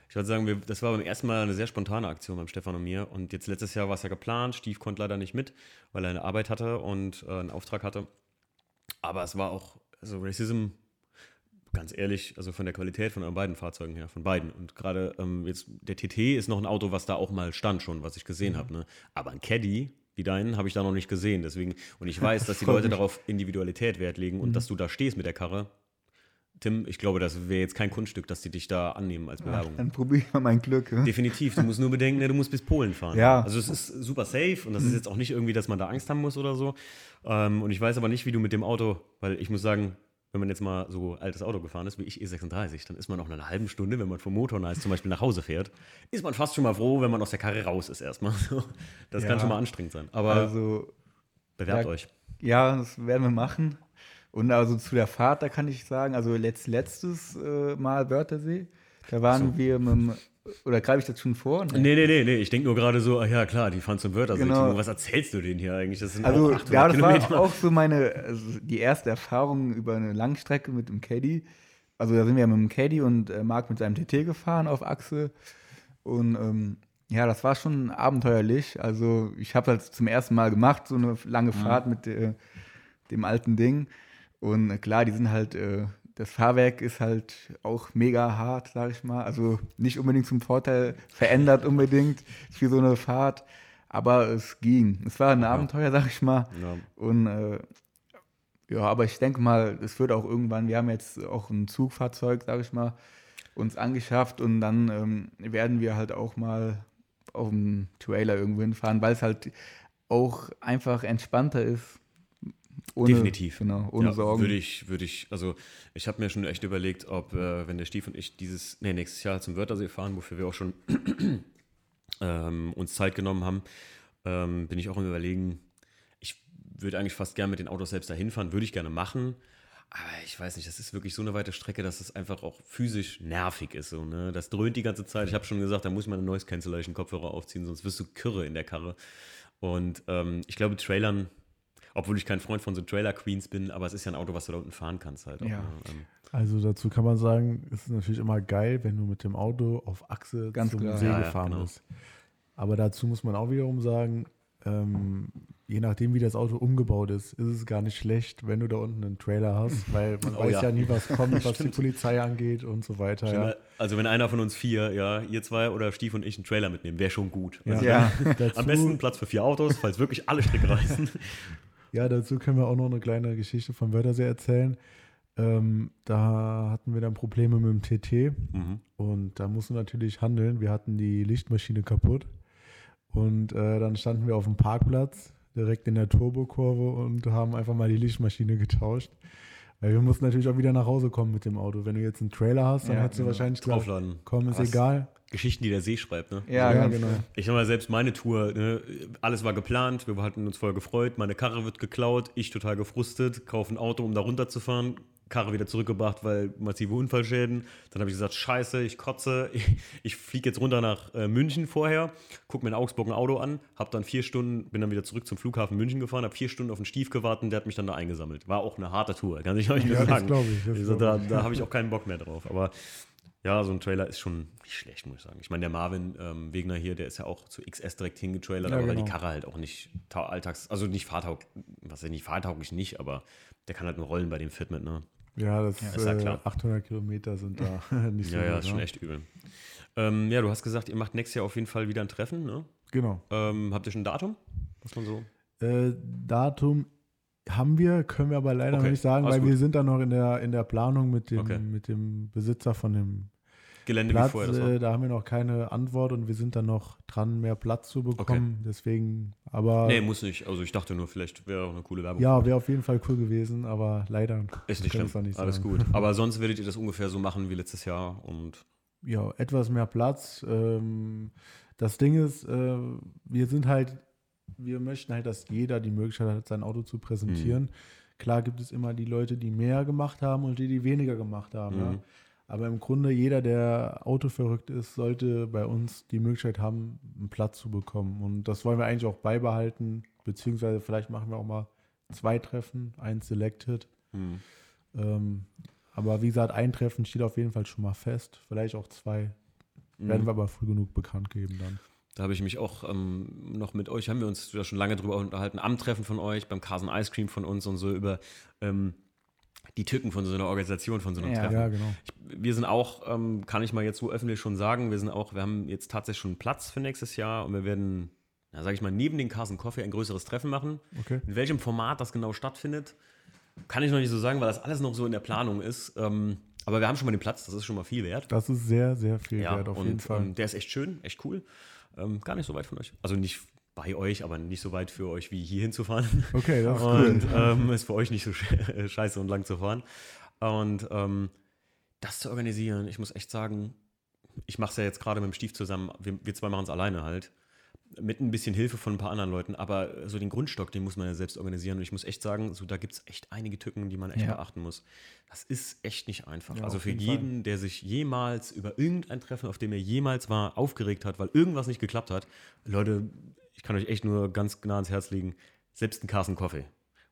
Ich würde sagen, wir, das war beim ersten Mal eine sehr spontane Aktion beim Stefan und mir. Und jetzt letztes Jahr war es ja geplant. Steve konnte leider nicht mit, weil er eine Arbeit hatte und äh, einen Auftrag hatte. Aber es war auch, also Racism ganz ehrlich, also von der Qualität von euren beiden Fahrzeugen her, von beiden. Und gerade ähm, jetzt, der TT ist noch ein Auto, was da auch mal stand schon, was ich gesehen mhm. habe. Ne? Aber ein Caddy, wie deinen, habe ich da noch nicht gesehen. Deswegen, und ich weiß, dass die Leute darauf Individualität Wert legen und mhm. dass du da stehst mit der Karre. Tim, ich glaube, das wäre jetzt kein Kunststück, dass die dich da annehmen als Bewerbung. Ach, dann probiere ich mal mein Glück. Ne? Definitiv. Du musst nur bedenken, ne, du musst bis Polen fahren. Ja. Also es ist super safe und das ist mhm. jetzt auch nicht irgendwie, dass man da Angst haben muss oder so. Ähm, und ich weiß aber nicht, wie du mit dem Auto, weil ich muss sagen, wenn man jetzt mal so altes Auto gefahren ist, wie ich E36, dann ist man noch eine halbe Stunde, wenn man vom Motor nice zum Beispiel nach Hause fährt, ist man fast schon mal froh, wenn man aus der Karre raus ist erstmal. Das ja. kann schon mal anstrengend sein. Aber also, bewerbt ja, euch. Ja, das werden wir machen. Und also zu der Fahrt, da kann ich sagen, also letzt, letztes äh, Mal Wörthersee, da waren so. wir mit dem oder greife ich das schon vor? Nee, nee, nee, nee. Ich denke nur gerade so, ja klar, die fahren zum Wörter. Genau. Was erzählst du denen hier eigentlich? Das sind also, auch ja, das Kilometer. war auch so meine, also die erste Erfahrung über eine Langstrecke mit dem Caddy. Also da sind wir ja mit dem Caddy und äh, Marc mit seinem TT gefahren auf Achse. Und ähm, ja, das war schon abenteuerlich. Also ich habe das zum ersten Mal gemacht, so eine lange mhm. Fahrt mit äh, dem alten Ding. Und äh, klar, die sind halt äh, das Fahrwerk ist halt auch mega hart, sag ich mal. Also nicht unbedingt zum Vorteil verändert unbedingt für so eine Fahrt, aber es ging. Es war ein ja. Abenteuer, sag ich mal. Ja. Und äh, ja, aber ich denke mal, es wird auch irgendwann, wir haben jetzt auch ein Zugfahrzeug, sag ich mal, uns angeschafft und dann ähm, werden wir halt auch mal auf dem Trailer irgendwo hinfahren, weil es halt auch einfach entspannter ist ohne, Definitiv. Genau, ohne ja, Sorgen. Würde ich, würde ich, also ich habe mir schon echt überlegt, ob, äh, wenn der Stief und ich dieses, nee, nächstes Jahr zum Wörthersee fahren, wofür wir auch schon ähm, uns Zeit genommen haben, ähm, bin ich auch im Überlegen, ich würde eigentlich fast gerne mit den Autos selbst dahin fahren, würde ich gerne machen. Aber ich weiß nicht, das ist wirklich so eine weite Strecke, dass es einfach auch physisch nervig ist. So, ne? Das dröhnt die ganze Zeit. Ich habe schon gesagt, da muss man eine Noise Cancellation Kopfhörer aufziehen, sonst wirst du Kürre in der Karre. Und ähm, ich glaube, Trailern obwohl ich kein Freund von so Trailer Queens bin, aber es ist ja ein Auto, was du da unten fahren kannst halt. Auch, ja. Ne? Ähm. Also dazu kann man sagen, es ist natürlich immer geil, wenn du mit dem Auto auf Achse Ganz zum klar. See ja, gefahren ja, genau. bist. Aber dazu muss man auch wiederum sagen, ähm, je nachdem, wie das Auto umgebaut ist, ist es gar nicht schlecht, wenn du da unten einen Trailer hast, weil man oh, weiß ja. ja. nie, was kommt, was die Polizei angeht und so weiter. Ja. Also wenn einer von uns vier, ja, ihr zwei oder Stief und ich einen Trailer mitnehmen, wäre schon gut. Also ja. Am besten Platz für vier Autos, falls wirklich alle Stricke reißen. Ja, dazu können wir auch noch eine kleine Geschichte von Wörthersee erzählen. Ähm, da hatten wir dann Probleme mit dem TT mhm. und da mussten wir natürlich handeln. Wir hatten die Lichtmaschine kaputt und äh, dann standen wir auf dem Parkplatz direkt in der Turbokurve und haben einfach mal die Lichtmaschine getauscht. Weil wir mussten natürlich auch wieder nach Hause kommen mit dem Auto. Wenn du jetzt einen Trailer hast, dann ja, hättest du genau. wahrscheinlich gesagt, komm, ist Was? egal. Geschichten, die der See schreibt, ne? Ja, ja genau. Ich sag mal, selbst meine Tour, ne, alles war geplant, wir hatten uns voll gefreut, meine Karre wird geklaut, ich total gefrustet, kaufe ein Auto, um da runterzufahren, Karre wieder zurückgebracht, weil massive Unfallschäden. Dann habe ich gesagt, scheiße, ich kotze, ich, ich fliege jetzt runter nach äh, München vorher, gucke mir in Augsburg ein Auto an, habe dann vier Stunden, bin dann wieder zurück zum Flughafen München gefahren, habe vier Stunden auf den Stief gewartet, der hat mich dann da eingesammelt. War auch eine harte Tour, kann ich euch ja, sagen. Das ich, das also, da da habe ich auch keinen Bock mehr drauf. Aber ja, so ein Trailer ist schon nicht schlecht, muss ich sagen. Ich meine, der Marvin ähm, Wegner hier, der ist ja auch zu XS direkt hingetrailert, ja, aber genau. die Karre halt auch nicht alltags, also nicht fahrtauglich, was ja nicht fahrtauglich nicht, aber der kann halt nur rollen bei dem Fitment, ne? Ja, das ja, ist ja klar. 800 Kilometer sind da nicht so Ja, ja, ist schon ne? echt übel. Ähm, ja, du hast gesagt, ihr macht nächstes Jahr auf jeden Fall wieder ein Treffen, ne? Genau. Ähm, habt ihr schon ein Datum? Was man so? Äh, Datum haben wir, können wir aber leider okay. noch nicht sagen, Alles weil gut. wir sind da noch in der, in der Planung mit dem, okay. mit dem Besitzer von dem Gelände Platz, wie vorher das war. äh, da haben wir noch keine Antwort und wir sind dann noch dran, mehr Platz zu bekommen. Deswegen, aber Nee, muss nicht. Also ich dachte nur, vielleicht wäre auch eine coole Werbung. ja, wäre auf jeden Fall cool gewesen, aber leider Ist nicht schlimm. nicht Alles sagen. gut. Aber sonst werdet ihr das ungefähr so machen wie letztes Jahr und ja, etwas mehr Platz. Ähm, das Ding ist, äh, wir sind halt, wir möchten halt, dass jeder die Möglichkeit hat, sein Auto zu präsentieren. Mhm. Klar gibt es immer die Leute, die mehr gemacht haben und die, die weniger gemacht haben. Ja. Aber im Grunde, jeder, der autoverrückt ist, sollte bei uns die Möglichkeit haben, einen Platz zu bekommen. Und das wollen wir eigentlich auch beibehalten, beziehungsweise vielleicht machen wir auch mal zwei Treffen, eins Selected. hm. Ähm, aber wie gesagt, ein Treffen steht auf jeden Fall schon mal fest. Vielleicht auch zwei. Werden wir aber früh genug bekannt geben dann. Da habe ich mich auch ähm, noch mit euch, haben wir uns ja schon lange drüber unterhalten, am Treffen von euch, beim Carson Ice Cream von uns und so über ähm, die Tücken von so einer Organisation, von so einem Ja. Treffen. Ja, genau. Ich, wir sind auch, ähm, kann ich mal jetzt so öffentlich schon sagen, wir sind auch, wir haben jetzt tatsächlich schon Platz für nächstes Jahr und wir werden, ja, sage ich mal, neben den Carson Coffee ein größeres Treffen machen. Okay. In welchem Format das genau stattfindet, kann ich noch nicht so sagen, weil das alles noch so in der Planung ist. Ähm, aber wir haben schon mal den Platz, das ist schon mal viel wert. Das ist sehr, sehr viel Ja, wert, auf und jeden Fall. Ähm, der ist echt schön, echt cool. Ähm, gar nicht so weit von euch. Also nicht bei euch, aber nicht so weit für euch wie hier hinzufahren. okay, das ist Und cool. ähm, ist für euch nicht so sch- scheiße und lang zu fahren. Und ähm, das zu organisieren, ich muss echt sagen, ich mache es ja jetzt gerade mit dem Stief zusammen. Wir, wir zwei machen es alleine halt. Mit ein bisschen Hilfe von ein paar anderen Leuten. Aber so den Grundstock, den muss man ja selbst organisieren. Und ich muss echt sagen, so, da gibt es echt einige Tücken, die man echt Ja. beachten muss. Das ist echt nicht einfach. Ja, also für jeden jeden, der sich jemals über irgendein Treffen, auf dem er jemals war, aufgeregt hat, weil irgendwas nicht geklappt hat. Leute, ich kann euch echt nur ganz nah ans Herz legen, selbst ein Carson Coffee,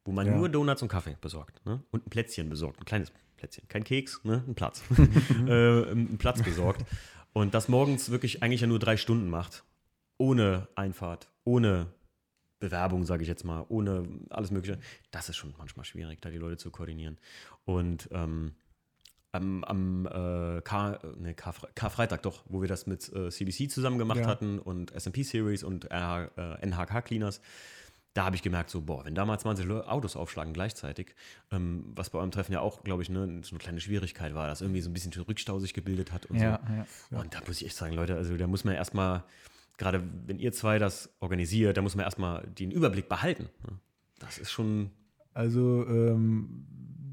wo man Ja. nur Donuts und Kaffee besorgt ne? und ein Plätzchen besorgt, ein kleines Plätzchen, kein Keks, ne? ein Platz, äh, einen Platz besorgt und das morgens wirklich eigentlich ja nur drei Stunden macht, ohne Einfahrt, ohne Bewerbung, sage ich jetzt mal, ohne alles Mögliche, das ist schon manchmal schwierig, da die Leute zu koordinieren. Und ähm, am, am äh, Kar, nee, Karfre Karfreitag doch, wo wir das mit äh, CBC zusammen gemacht Ja. hatten und SMP Series und RH, äh, NHK Cleaners, da habe ich gemerkt, so, boah, wenn da mal 20 Leu- Autos aufschlagen gleichzeitig, ähm, was bei eurem Treffen ja auch, glaube ich, ne, so eine kleine Schwierigkeit war, dass irgendwie so ein bisschen Rückstau sich gebildet hat und Ja, so. ja. Und da muss ich echt sagen, Leute, also da muss man erstmal, gerade wenn ihr zwei das organisiert, da muss man erstmal den Überblick behalten. ne? Das ist schon, Also, ähm,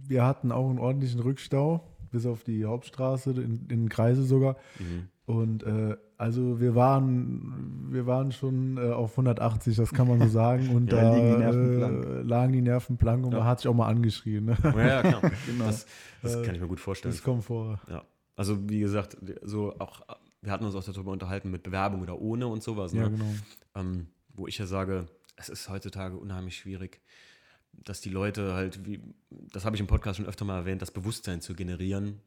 wir hatten auch einen ordentlichen Rückstau, bis auf die Hauptstraße, in, in Kreise sogar. mhm. Und äh, also wir waren, wir waren schon äh, auf 180, das kann man so sagen. Und Ja, da liegen die Nerven blank. äh, lagen die Nerven blank und Ja. man hat sich auch mal angeschrien. Ne? ja, ja. Genau. Das, das Äh, kann ich mir gut vorstellen. Das kommt vor. Ja. Also wie gesagt, so auch, wir hatten uns auch darüber unterhalten mit Bewerbung oder ohne und sowas, Ja, ne? genau. ähm, wo ich ja sage, es ist heutzutage unheimlich schwierig, dass die Leute halt, wie, das habe ich im Podcast schon öfter mal erwähnt, das Bewusstsein zu generieren.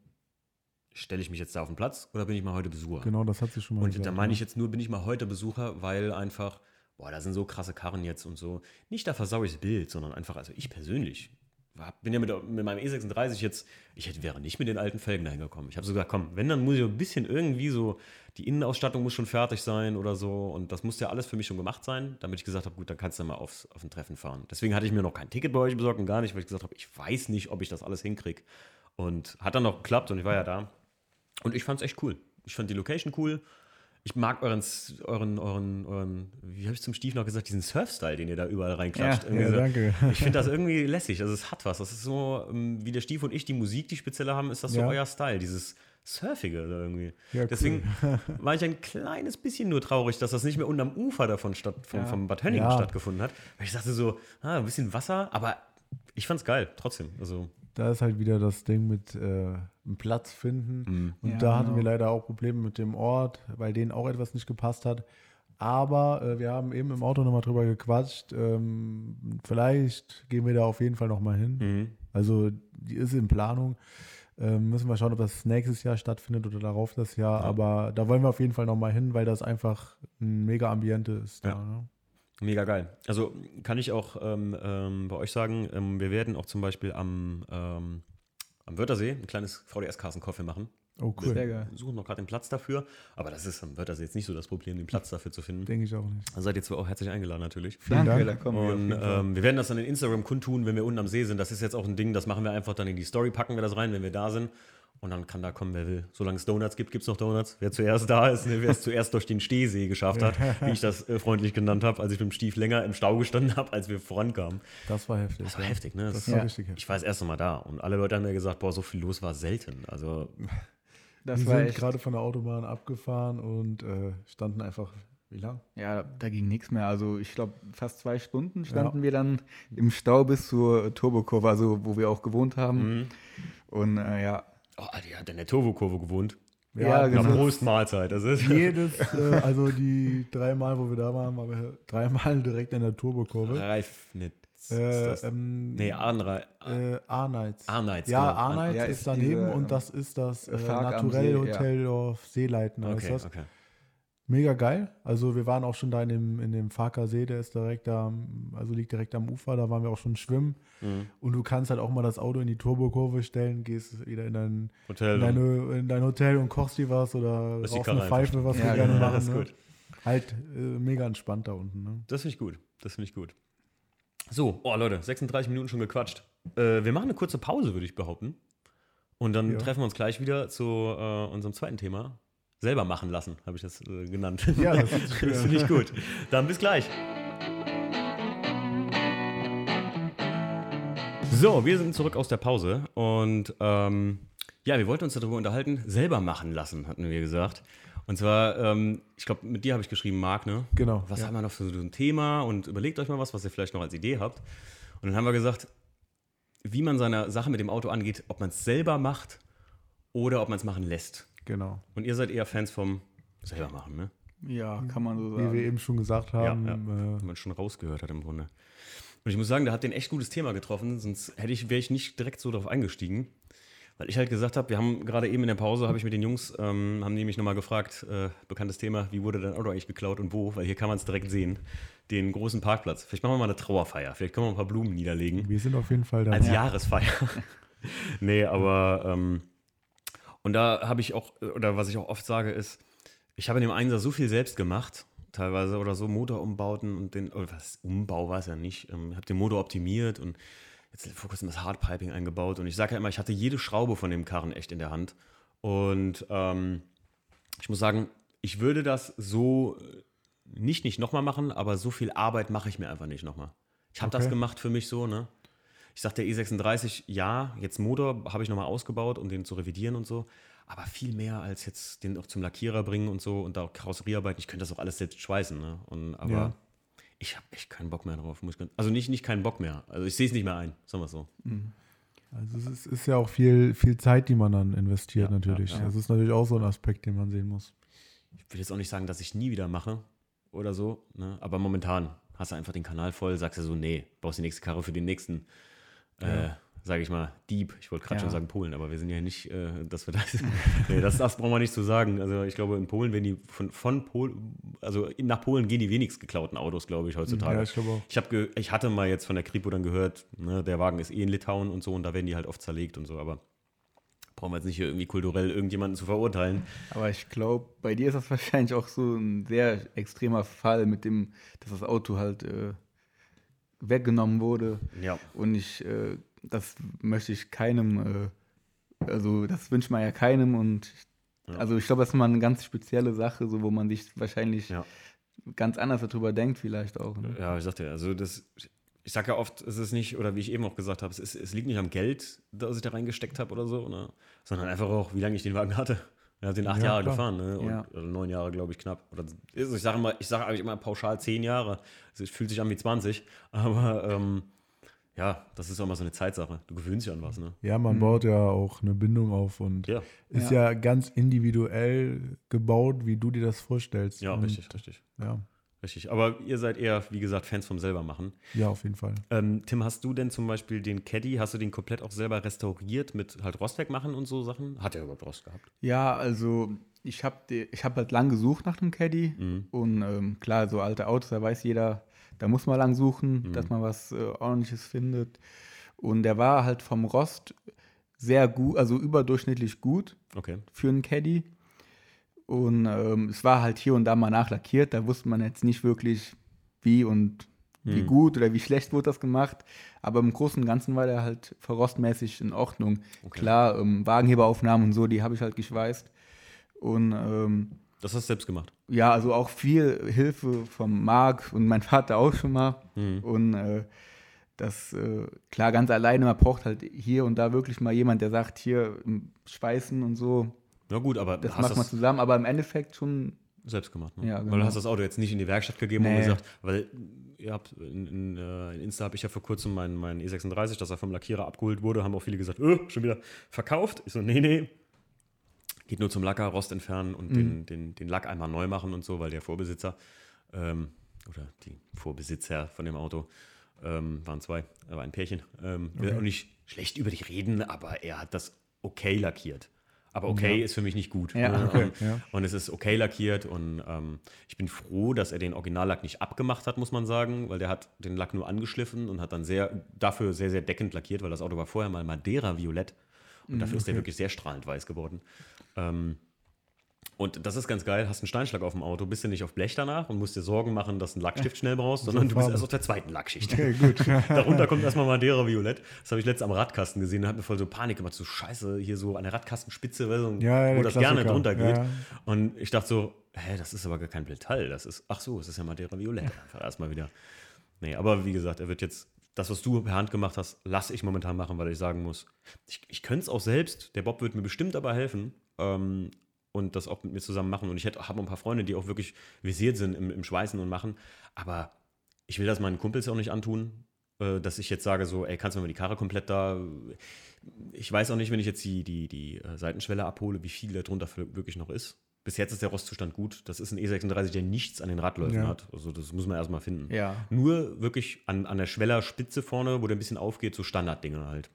Stelle ich mich jetzt da auf den Platz oder bin ich mal heute Besucher? Genau, das hat sich schon mal Und gesagt, da meine ne? ich jetzt nur, bin ich mal heute Besucher, weil einfach, boah, da sind so krasse Karren jetzt und so. Nicht da versaue ich das Bild, sondern einfach, also ich persönlich bin ja mit, mit meinem E36 jetzt, ich hätte, wäre nicht mit den alten Felgen dahin gekommen. Ich habe so gesagt, komm, wenn, dann muss ich ein bisschen irgendwie so, die Innenausstattung muss schon fertig sein oder so. Und das muss ja alles für mich schon gemacht sein, damit ich gesagt habe, gut, dann kannst du mal aufs, auf ein Treffen fahren. Deswegen hatte ich mir noch kein Ticket bei euch besorgt und gar nicht, weil ich gesagt habe, ich weiß nicht, ob ich das alles hinkriege. Und hat dann noch geklappt und ich war ja da. Und ich fand es echt cool. Ich fand die Location cool. Ich mag euren, euren, euren, euren wie habe ich zum Stief noch gesagt, diesen Surf-Style, den ihr da überall reinklatscht. Ja, Ja, so. danke. Ich finde das irgendwie lässig. Also es hat was. Das ist so, ähm, wie der Stief und ich die Musik, die spezielle haben, ist das so Ja. euer Style, dieses Surfige irgendwie. Ja, cool. Deswegen war ich ein kleines bisschen nur traurig, dass das nicht mehr unterm Ufer davon statt, vom, vom Bad Hönningen stattgefunden hat. Weil ich dachte so, ah, ein bisschen Wasser, aber ich fand's geil, trotzdem. Also, Da ist halt wieder das Ding mit äh, einem Platz finden. Und Ja, da hatten genau. wir leider auch Probleme mit dem Ort, weil denen auch etwas nicht gepasst hat. Aber äh, wir haben eben im Auto nochmal drüber gequatscht. Ähm, vielleicht gehen wir da auf jeden Fall nochmal hin. mhm. Also die ist in Planung. Ähm, müssen wir schauen, ob das nächstes Jahr stattfindet oder darauf das Jahr. Ja. Aber da wollen wir auf jeden Fall nochmal hin, weil das einfach ein mega Ambiente ist. Da, Ja. ne? Mega geil. Also kann ich auch ähm, ähm, bei euch sagen, ähm, wir werden auch zum Beispiel am, ähm, am Wörthersee ein kleines VDS-Kassen-Coffee machen. Oh, cool. Sehr geil. Wir suchen noch gerade den Platz dafür, aber das ist am Wörthersee jetzt nicht so das Problem, den Platz dafür zu finden. Denke ich auch nicht. Da seid ihr zwar auch herzlich eingeladen natürlich. Vielen Danke, Dank. da kommen wir auf Und Fall. ähm, wir werden das dann in Instagram kundtun, wenn wir unten am See sind. Das ist jetzt auch ein Ding, das machen wir einfach dann in die Story, packen wir das rein, wenn wir da sind. Und dann kann da kommen, wer will. Solange es Donuts gibt, gibt es noch Donuts. Wer zuerst da ist, ne, wer es zuerst durch den Stehsee geschafft hat, wie ich das äh, freundlich genannt habe, als ich mit dem Stief länger im Stau gestanden habe, als wir vorankamen. Das war heftig. Das war ja. heftig, ne? Das Das war Ja. richtig heftig. ich war das erste Mal da und alle Leute haben mir gesagt, boah, so viel los war selten. Also, Das wir war sind gerade von der Autobahn abgefahren und äh, standen einfach, wie lang? ja, da ging nichts mehr. Also ich glaube, fast zwei Stunden standen wir dann im Stau bis zur Turbokurve, also wo wir auch gewohnt haben. mhm. Und äh, ja, oh, die hat in der Turbokurve gewohnt. Ja, Ja, genau. Prost Mahlzeit. Das ist Jedes, äh, also die dreimal, wo wir da waren, waren wir dreimal direkt in der Turbokurve. Reifnitz. Äh, ähm, nee, Arnrei. äh, Arneitz. Arneitz, Ja, genau. Arneitz Ja, ist ist daneben diese, und das ist das äh, Naturell ja. Hotel auf Seeleiten heißt Okay, das. okay. Mega geil. Also wir waren auch schon da in dem, in dem Farker See, der ist direkt da, also liegt direkt am Ufer, da waren wir auch schon schwimmen. Mhm. Und du kannst halt auch mal das Auto in die Turbokurve stellen, gehst wieder in dein, Hotel. in deine, in dein Hotel und kochst dir was oder die rauchst eine Pfeife, was Ja, wir gerne genau, machen. das ist ne? gut. Halt äh, mega entspannt da unten. Ne? Das finde ich gut. Das finde ich gut. So, oh Leute, 36 Minuten schon gequatscht. Äh, wir machen eine kurze Pause, würde ich behaupten. Und dann Ja. treffen wir uns gleich wieder zu äh, unserem zweiten Thema. Selber machen lassen, habe ich das äh, genannt. Ja, das finde ich gut. Dann bis gleich. So, wir sind zurück aus der Pause und ähm, ja, wir wollten uns darüber unterhalten, selber machen lassen, hatten wir gesagt. Und zwar, ähm, ich glaube, mit dir habe ich geschrieben, Marc, ne? Genau. Was ja. haben wir noch für so ein Thema und überlegt euch mal was, was ihr vielleicht noch als Idee habt. Und dann haben wir gesagt, wie man seine Sache mit dem Auto angeht, ob man es selber macht oder ob man es machen lässt. Genau. Und ihr seid eher Fans vom selber machen, ne? ja, kann man so Wie wir sagen. eben schon gesagt haben, ja. Äh, Wie man schon rausgehört hat im Grunde. Und ich muss sagen, da habt ihr ein echt gutes Thema getroffen, sonst hätte ich, wäre ich nicht direkt so drauf eingestiegen. Weil ich halt gesagt habe, wir haben gerade eben in der Pause, habe ich mit den Jungs, ähm, haben die mich nochmal gefragt, äh, bekanntes Thema, wie wurde dein Auto eigentlich geklaut und wo? Weil hier kann man es direkt sehen. Den großen Parkplatz. Vielleicht machen wir mal eine Trauerfeier. Vielleicht können wir ein paar Blumen niederlegen. wir sind auf jeden Fall da. Als Jahresfeier. nee, aber ähm, und da habe ich auch, oder was ich auch oft sage, ist, ich habe in dem Einser so viel selbst gemacht, teilweise oder so Motorumbauten und den, oder was, Umbau war es ja nicht, ähm, habe den Motor optimiert und jetzt vor kurzem das Hardpiping eingebaut und ich sage ja immer, ich hatte jede Schraube von dem Karren echt in der Hand und ähm, ich muss sagen, ich würde das so äh, nicht nicht nochmal machen, aber so viel Arbeit mache ich mir einfach nicht nochmal. Ich habe das Okay. gemacht für mich so, ne? Ich sag der E36, ja, jetzt Motor habe ich nochmal ausgebaut, um den zu revidieren und so. Aber viel mehr als jetzt den auch zum Lackierer bringen und so und da auch Karosseriearbeiten. Ich könnte das auch alles selbst schweißen, ne? Und, aber Ja. ich habe echt keinen Bock mehr drauf. Also nicht, nicht keinen Bock mehr. Also ich sehe es nicht mehr ein, sagen wir es so. Also es ist, ist ja auch viel, viel Zeit, die man dann investiert Ja, natürlich. ja, ja. Das ist natürlich auch so ein Aspekt, den man sehen muss. Ich will jetzt auch nicht sagen, dass ich nie wieder mache oder so, ne? aber momentan hast du einfach den Kanal voll, sagst du so, nee, baust die nächste Karre für den nächsten, äh, sage ich mal, Dieb. Ich wollte gerade Ja. schon sagen Polen, aber wir sind ja nicht, äh, dass wir das, nee, das, das brauchen wir nicht zu sagen. Also ich glaube, in Polen werden die von, von Polen, also nach Polen gehen die wenigst geklauten Autos, glaube ich, heutzutage. Ja, ich glaube auch. Ich, hab ge ich hatte mal jetzt von der Kripo dann gehört, ne, der Wagen ist eh in Litauen und so und da werden die halt oft zerlegt und so, aber brauchen wir jetzt nicht hier irgendwie kulturell irgendjemanden zu verurteilen. Aber ich glaube, bei dir ist das wahrscheinlich auch so ein sehr extremer Fall mit dem, dass das Auto halt äh, weggenommen wurde. Ja. Und ich, äh, das möchte ich keinem, äh, also das wünscht man ja keinem. Und ich, Ja. also ich glaube, das ist mal eine ganz spezielle Sache, so wo man sich wahrscheinlich Ja. ganz anders darüber denkt, vielleicht auch. Ne? Ja, ich sagte ja, also das, ich sage ja oft, es ist nicht, oder wie ich eben auch gesagt habe, es, ist, es liegt nicht am Geld, das ich da reingesteckt habe oder so, ne? sondern einfach auch, wie lange ich den Wagen hatte. Er hat den acht Ja, Jahre klar. gefahren, ne? Und, Ja. Oder neun Jahre, glaube ich, knapp. Oder, also ich sage immer, ich sage eigentlich immer pauschal zehn Jahre. Also es fühlt sich an wie 20, aber ähm, ja, das ist auch mal so eine Zeitsache. Du gewöhnst dich an was, ne? Ja, man baut ja auch eine Bindung auf und Ja, ist ja. ganz individuell gebaut, wie du dir das vorstellst. ja, und, richtig, richtig. Ja, Richtig. Aber ihr seid eher, wie gesagt, Fans vom selber machen. ja, auf jeden Fall. Ähm, Tim, hast du denn zum Beispiel den Caddy, hast du den komplett auch selber restauriert mit halt Rostwerk machen und so Sachen? Hat er überhaupt Rost gehabt? Ja, also ich habe ich hab halt lang gesucht nach dem Caddy Mhm. und ähm, klar, so alte Autos, da weiß jeder, da muss man lang suchen, Mhm. dass man was äh, ordentliches findet. Und der war halt vom Rost sehr gut, also überdurchschnittlich gut Okay. für einen Caddy. Und ähm, es war halt hier und da mal nachlackiert, da wusste man jetzt nicht wirklich wie und wie Hm. gut oder wie schlecht wurde das gemacht. Aber im Großen und Ganzen war der halt verrostmäßig in Ordnung. Okay. Klar, ähm, Wagenheberaufnahmen und so, die habe ich halt geschweißt. Und ähm, Das hast du selbst gemacht. ja, also auch viel Hilfe vom Marc und mein Vater auch schon mal. Mhm. Und äh, das, äh, klar, ganz alleine, man braucht halt hier und da wirklich mal jemand, der sagt, hier ähm, Schweißen und so, Na gut, aber das macht man zusammen, aber im Endeffekt schon, selbst gemacht. Ne? Ja, Weil du genau. hast das Auto jetzt nicht in die Werkstatt gegeben und Nee. gesagt, weil ihr habt in, in, äh, in Insta habe ich ja vor kurzem meinen mein E36, dass er vom Lackierer abgeholt wurde, haben auch viele gesagt, öh, schon wieder verkauft. Ich so, nee, nee. Geht nur zum Lacker, Rost entfernen und Mhm. den, den, den Lack einmal neu machen und so, weil der Vorbesitzer ähm, oder die Vorbesitzer von dem Auto ähm, waren zwei, aber ein Pärchen. Ähm, Will Okay. auch nicht schlecht über dich reden, aber er hat das okay lackiert. Aber okay ist für mich nicht gut. Ja, okay, Und- ja. und es ist okay lackiert und ähm, ich bin froh, dass er den Originallack nicht abgemacht hat, muss man sagen, weil der hat den Lack nur angeschliffen und hat dann sehr, dafür sehr, sehr deckend lackiert, weil das Auto war vorher mal Madeira-Violett und dafür ist der wirklich sehr strahlend weiß geworden. Ähm, und das ist ganz geil, hast einen Steinschlag auf dem Auto, bist du nicht auf Blech danach und musst dir Sorgen machen, dass du einen Lackstift schnell brauchst, sondern du bist erst auf der zweiten Lackschicht. Okay, gut. Darunter kommt erstmal Madeira Violett. Das habe ich letztens am Radkasten gesehen. Da hat mir voll so Panik gemacht. So scheiße, hier so an der Radkastenspitze, du, Ja, ja, wo das gerne Klassiker. drunter geht. Ja. Und ich dachte so, hä, das ist aber gar kein Metall. Das ist, ach so, es ist ja Madeira Violett. Einfach erstmal wieder. Nee, aber wie gesagt, er wird jetzt, das, was du per Hand gemacht hast, lasse ich momentan machen, weil ich sagen muss, ich, ich könnte es auch selbst. Der Bob wird mir bestimmt dabei helfen. Ähm, und das auch mit mir zusammen machen. Und ich habe ein paar Freunde, die auch wirklich visiert sind im, im Schweißen und machen. Aber ich will das meinen Kumpels auch nicht antun, äh, dass ich jetzt sage, so, ey, kannst du mir mal die Karre komplett da. Ich weiß auch nicht, wenn ich jetzt die, die, die äh, Seitenschwelle abhole, wie viel da drunter wirklich noch ist. Bis jetzt ist der Rostzustand gut. Das ist ein E36, der nichts an den Radläufen Ja. hat. Also das muss man erstmal finden. ja. Nur wirklich an, an der Schwellerspitze vorne, wo der ein bisschen aufgeht, so Standarddinge halt.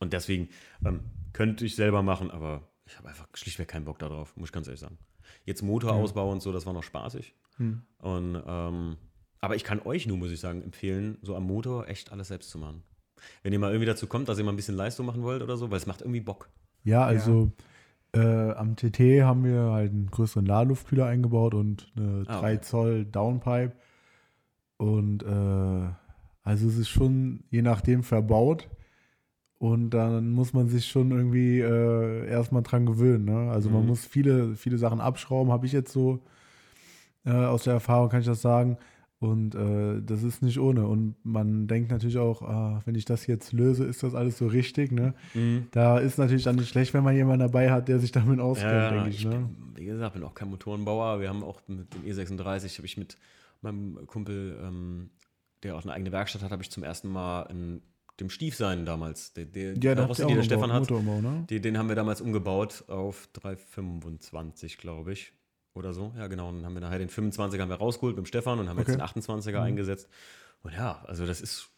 Und deswegen ähm, könnte ich selber machen, aber ich habe einfach schlichtweg keinen Bock darauf, muss ich ganz ehrlich sagen. Jetzt Motorausbau und so, das war noch spaßig. Hm. Und, ähm, aber ich kann euch nur, muss ich sagen, empfehlen, so am Motor echt alles selbst zu machen. Wenn ihr mal irgendwie dazu kommt, dass ihr mal ein bisschen Leistung machen wollt oder so, weil es macht irgendwie Bock. Ja, also Äh, am TT haben wir halt einen größeren Ladeluftkühler eingebaut und eine Ah, 3 okay. Zoll Downpipe. Und äh, also es ist schon je nachdem verbaut. Und dann muss man sich schon irgendwie äh, erstmal dran gewöhnen. Ne? Also man Mhm. muss viele, viele Sachen abschrauben, habe ich jetzt so äh, aus der Erfahrung, kann ich das sagen. Und äh, das ist nicht ohne. Und man denkt natürlich auch, ah, wenn ich das jetzt löse, ist das alles so richtig. Ne? Da ist natürlich dann nicht schlecht, wenn man jemanden dabei hat, der sich damit auskennt, Ja, denke ich. ich ne? bin, wie gesagt, bin auch kein Motorenbauer. Wir haben auch mit dem E36, habe ich mit meinem Kumpel, ähm, der auch eine eigene Werkstatt hat, habe ich zum ersten Mal in dem Stiefsein damals, der, der, Ja, da Karosse, die der Stefan hat, ne? die, den haben wir damals umgebaut auf 325, glaube ich. Oder so, ja genau. Und dann haben wir nachher den 25er haben wir rausgeholt mit dem Stefan und haben Okay. jetzt den 28er eingesetzt. Und ja, also das ist,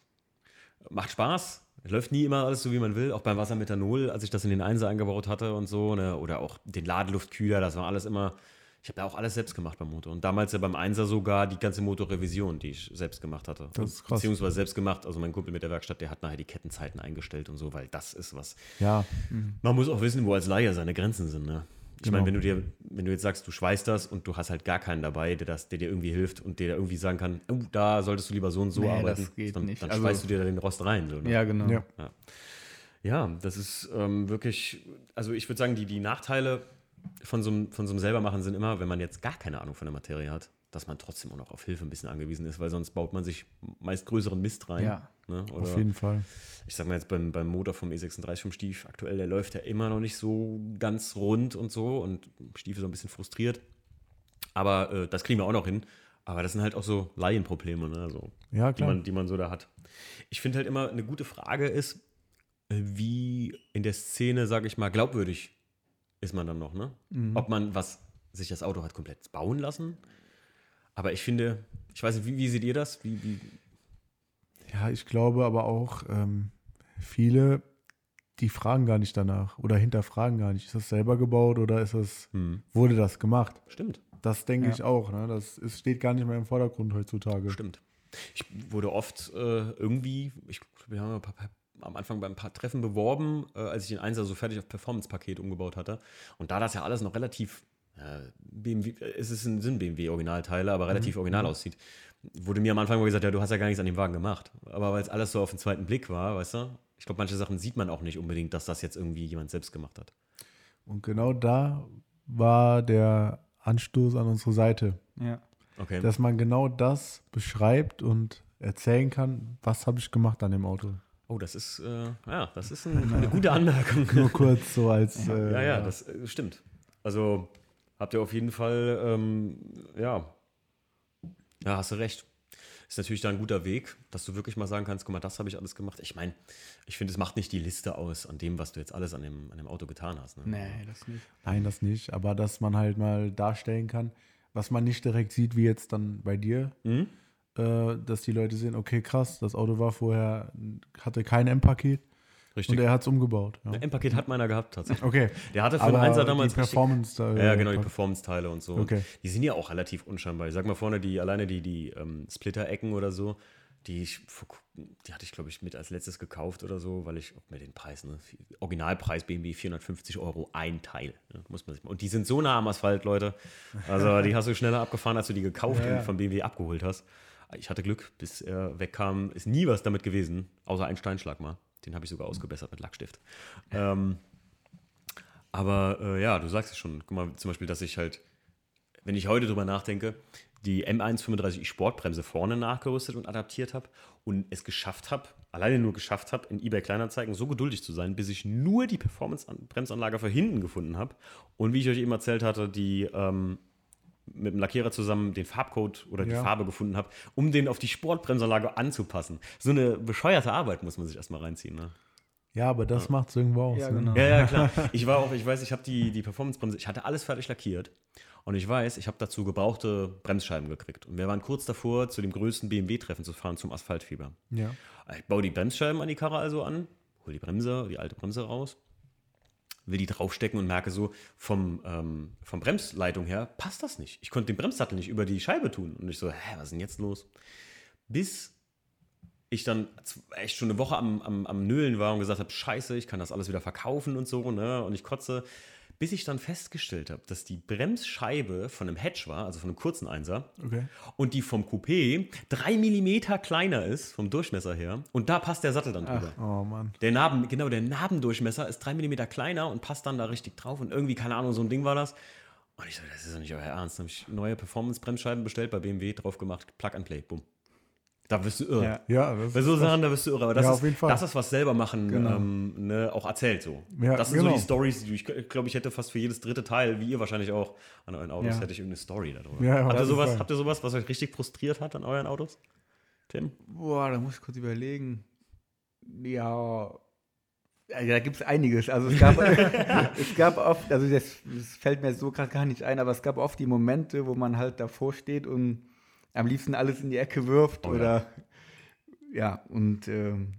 macht Spaß. Läuft nie immer alles so, wie man will. Auch beim Wassermethanol, als ich das in den Einser eingebaut hatte und so. Ne? Oder auch den Ladeluftkühler, das war alles immer. Ich habe da auch alles selbst gemacht beim Motor. Und damals ja beim Einser sogar die ganze Motorrevision, die ich selbst gemacht hatte. Das ist krass. Beziehungsweise selbst gemacht. Also mein Kumpel mit der Werkstatt, der hat nachher die Kettenzeiten eingestellt und so, weil das ist was. Ja, Man muss auch wissen, wo als Laie seine Grenzen sind. Ne? Ich Genau. meine, wenn du dir, wenn du jetzt sagst, du schweißt das und du hast halt gar keinen dabei, der, das, der dir irgendwie hilft und der dir irgendwie sagen kann, oh, da solltest du lieber so und so Nee, arbeiten, das geht dann, nicht. dann Also- schweißt du dir da den Rost rein. So, ne? Ja, genau. ja. Ja, das ist ähm, wirklich, also ich würde sagen, die, die Nachteile von so, einem- von so einem Selbermachen sind immer, wenn man jetzt gar keine Ahnung von der Materie hat, dass man trotzdem auch noch auf Hilfe ein bisschen angewiesen ist, weil sonst baut man sich meist größeren Mist rein. Ja. Ne? auf Oder jeden Fall. ich sag mal jetzt beim, beim Motor vom E36 vom Stief, aktuell, der läuft ja immer noch nicht so ganz rund und so und Stief ist so ein bisschen frustriert. Aber äh, das kriegen wir auch noch hin. Aber das sind halt auch so Laienprobleme, ne? so, Ja, die, man, die man so da hat. Ich finde halt immer, eine gute Frage ist, äh, wie in der Szene, sage ich mal, glaubwürdig ist man dann noch, ne? Mhm. Ob man was, sich das Auto hat komplett bauen lassen. Aber ich finde, ich weiß nicht, wie, wie seht ihr das? Wie, wie, Ja, ich glaube aber auch, ähm, viele, die fragen gar nicht danach oder hinterfragen gar nicht. Ist das selber gebaut oder ist das, hm, wurde das gemacht? stimmt. Das denke Ja. ich auch. Ne? Das ist, steht gar nicht mehr im Vordergrund heutzutage. Stimmt. Ich wurde oft äh, irgendwie, ich wir haben ein paar, am Anfang bei ein paar Treffen beworben, äh, als ich den Einser so fertig auf Performance-Paket umgebaut hatte. Und da das ja alles noch relativ ja, BMW, es ist ein, sind BMW-Originalteile, aber relativ original aussieht. Wurde mir am Anfang mal gesagt, ja, du hast ja gar nichts an dem Wagen gemacht. Aber weil es alles so auf den zweiten Blick war, weißt du, ich glaube, manche Sachen sieht man auch nicht unbedingt, dass das jetzt irgendwie jemand selbst gemacht hat. Und genau da war der Anstoß an unsere Seite, Ja. Okay. dass man genau das beschreibt und erzählen kann, was habe ich gemacht an dem Auto. Oh, das ist, äh, ja, das ist ein, eine gute Anmerkung. Nur kurz so als. äh, Ja, ja, das äh, stimmt. Also habt ihr auf jeden Fall, ähm, ja, ja, hast du recht. Ist natürlich da ein guter Weg, dass du wirklich mal sagen kannst, guck mal, das habe ich alles gemacht. Ich meine, ich finde, es macht nicht die Liste aus an dem, was du jetzt alles an dem, an dem Auto getan hast. Ne? Nee, das nicht. Nein, das nicht. Aber dass man halt mal darstellen kann, was man nicht direkt sieht, wie jetzt dann bei dir, Mhm. Äh, dass die Leute sehen, okay, krass, das Auto war vorher, hatte kein M-Paket und Richtig. er hat es umgebaut. Ja. M-Paket hat meiner gehabt tatsächlich. Okay. Der hatte für den Einser damals die richtig- Performance. äh, Ja, genau, die Performance-Teile und so. Okay. Die sind ja auch relativ unscheinbar. Ich sag mal vorne, die, alleine die, die ähm, Splitter-Ecken oder so, die, ich, die hatte ich, glaube ich, mit als letztes gekauft oder so, weil ich mir den Preis, ne, Originalpreis BMW 450 Euro ein Teil. Ne, muss man sich. Und die sind so nah am Asphalt, Leute. Also die hast du schneller abgefahren, als du die gekauft Ja, ja. und von BMW abgeholt hast. Ich hatte Glück, bis er wegkam, ist nie was damit gewesen, außer ein Steinschlag mal. Den habe ich sogar ausgebessert mit Lackstift. Ähm, aber äh, ja, du sagst es schon. Guck mal, zum Beispiel, dass ich halt, wenn ich heute drüber nachdenke, die M135i Sportbremse vorne nachgerüstet und adaptiert habe und es geschafft habe, alleine nur geschafft habe, in eBay Kleinanzeigen so geduldig zu sein, bis ich nur die Performance-Bremsanlage für hinten gefunden habe. Und wie ich euch eben erzählt hatte, die ähm, mit dem Lackierer zusammen den Farbcode oder die Ja. Farbe gefunden habe, um den auf die Sportbremsanlage anzupassen. So eine bescheuerte Arbeit muss man sich erstmal reinziehen. Ne? Ja, aber das macht es irgendwo aus. Ja, ne? genau. Ja, ja, klar. Ich war auch, ich weiß, ich habe die, die Performance-Bremse, ich hatte alles fertig lackiert. Und ich weiß, ich habe dazu gebrauchte Bremsscheiben gekriegt. Und wir waren kurz davor, zu dem größten BMW-Treffen zu fahren zum Asphaltfieber. Ja. Ich baue die Bremsscheiben an die Karre also an, hol die Bremse, die alte Bremse raus, will die draufstecken und merke so, vom, ähm, vom Bremsleitung her passt das nicht. Ich konnte den Bremssattel nicht über die Scheibe tun. Und ich so, hä, was ist denn jetzt los? Bis ich dann echt schon eine Woche am, am, am Nölen war und gesagt habe, scheiße, ich kann das alles wieder verkaufen und so, ne? Und ich kotze. Bis ich dann festgestellt habe, dass die Bremsscheibe von einem Hatch war, also von einem kurzen Einser, Okay. und die vom Coupé drei Millimeter kleiner ist, vom Durchmesser her. Und da passt der Sattel dann drüber. Oh Mann. Der Narben, genau, der Narbendurchmesser ist drei Millimeter kleiner und passt dann da richtig drauf. Und irgendwie, keine Ahnung, so ein Ding war das. Und ich so, das ist doch nicht euer Ernst. Dann habe ich neue Performance-Bremsscheiben bestellt bei BMW, drauf gemacht, Plug and Play, bumm. Da wirst du irre. Ja. Ja, das Bei so Sachen, da wirst du irre. Aber das, Ja, ist, auf jeden Fall. das ist was selber machen, Genau. ähm, ne, auch erzählt so. Ja, das sind genau. so die Stories, die ich glaube, ich hätte fast für jedes dritte Teil, wie ihr wahrscheinlich auch, an euren Autos Ja. hätte ich irgendeine Story darüber. Ja, habt, ihr sowas, Fall. habt ihr sowas, was euch richtig frustriert hat an euren Autos? Tim? Boah, da muss ich kurz überlegen. Ja, ja da gibt es einiges. Also es gab, es gab oft, also das, das fällt mir so gerade gar nicht ein, aber es gab oft die Momente, wo man halt davor steht und am liebsten alles in die Ecke wirft Oh ja. oder ja, und ähm,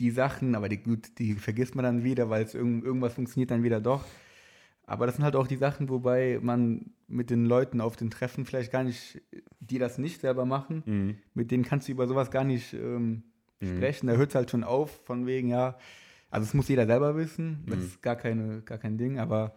die Sachen, aber die, gut, die vergisst man dann wieder, weil es irgend, irgendwas funktioniert dann wieder doch. Aber das sind halt auch die Sachen, wobei man mit den Leuten auf den Treffen vielleicht gar nicht, die das nicht selber machen, Mhm. mit denen kannst du über sowas gar nicht ähm, sprechen. Da hört es halt schon auf, von wegen, ja, also es muss jeder selber wissen, das Mhm. ist gar, keine, gar kein Ding, aber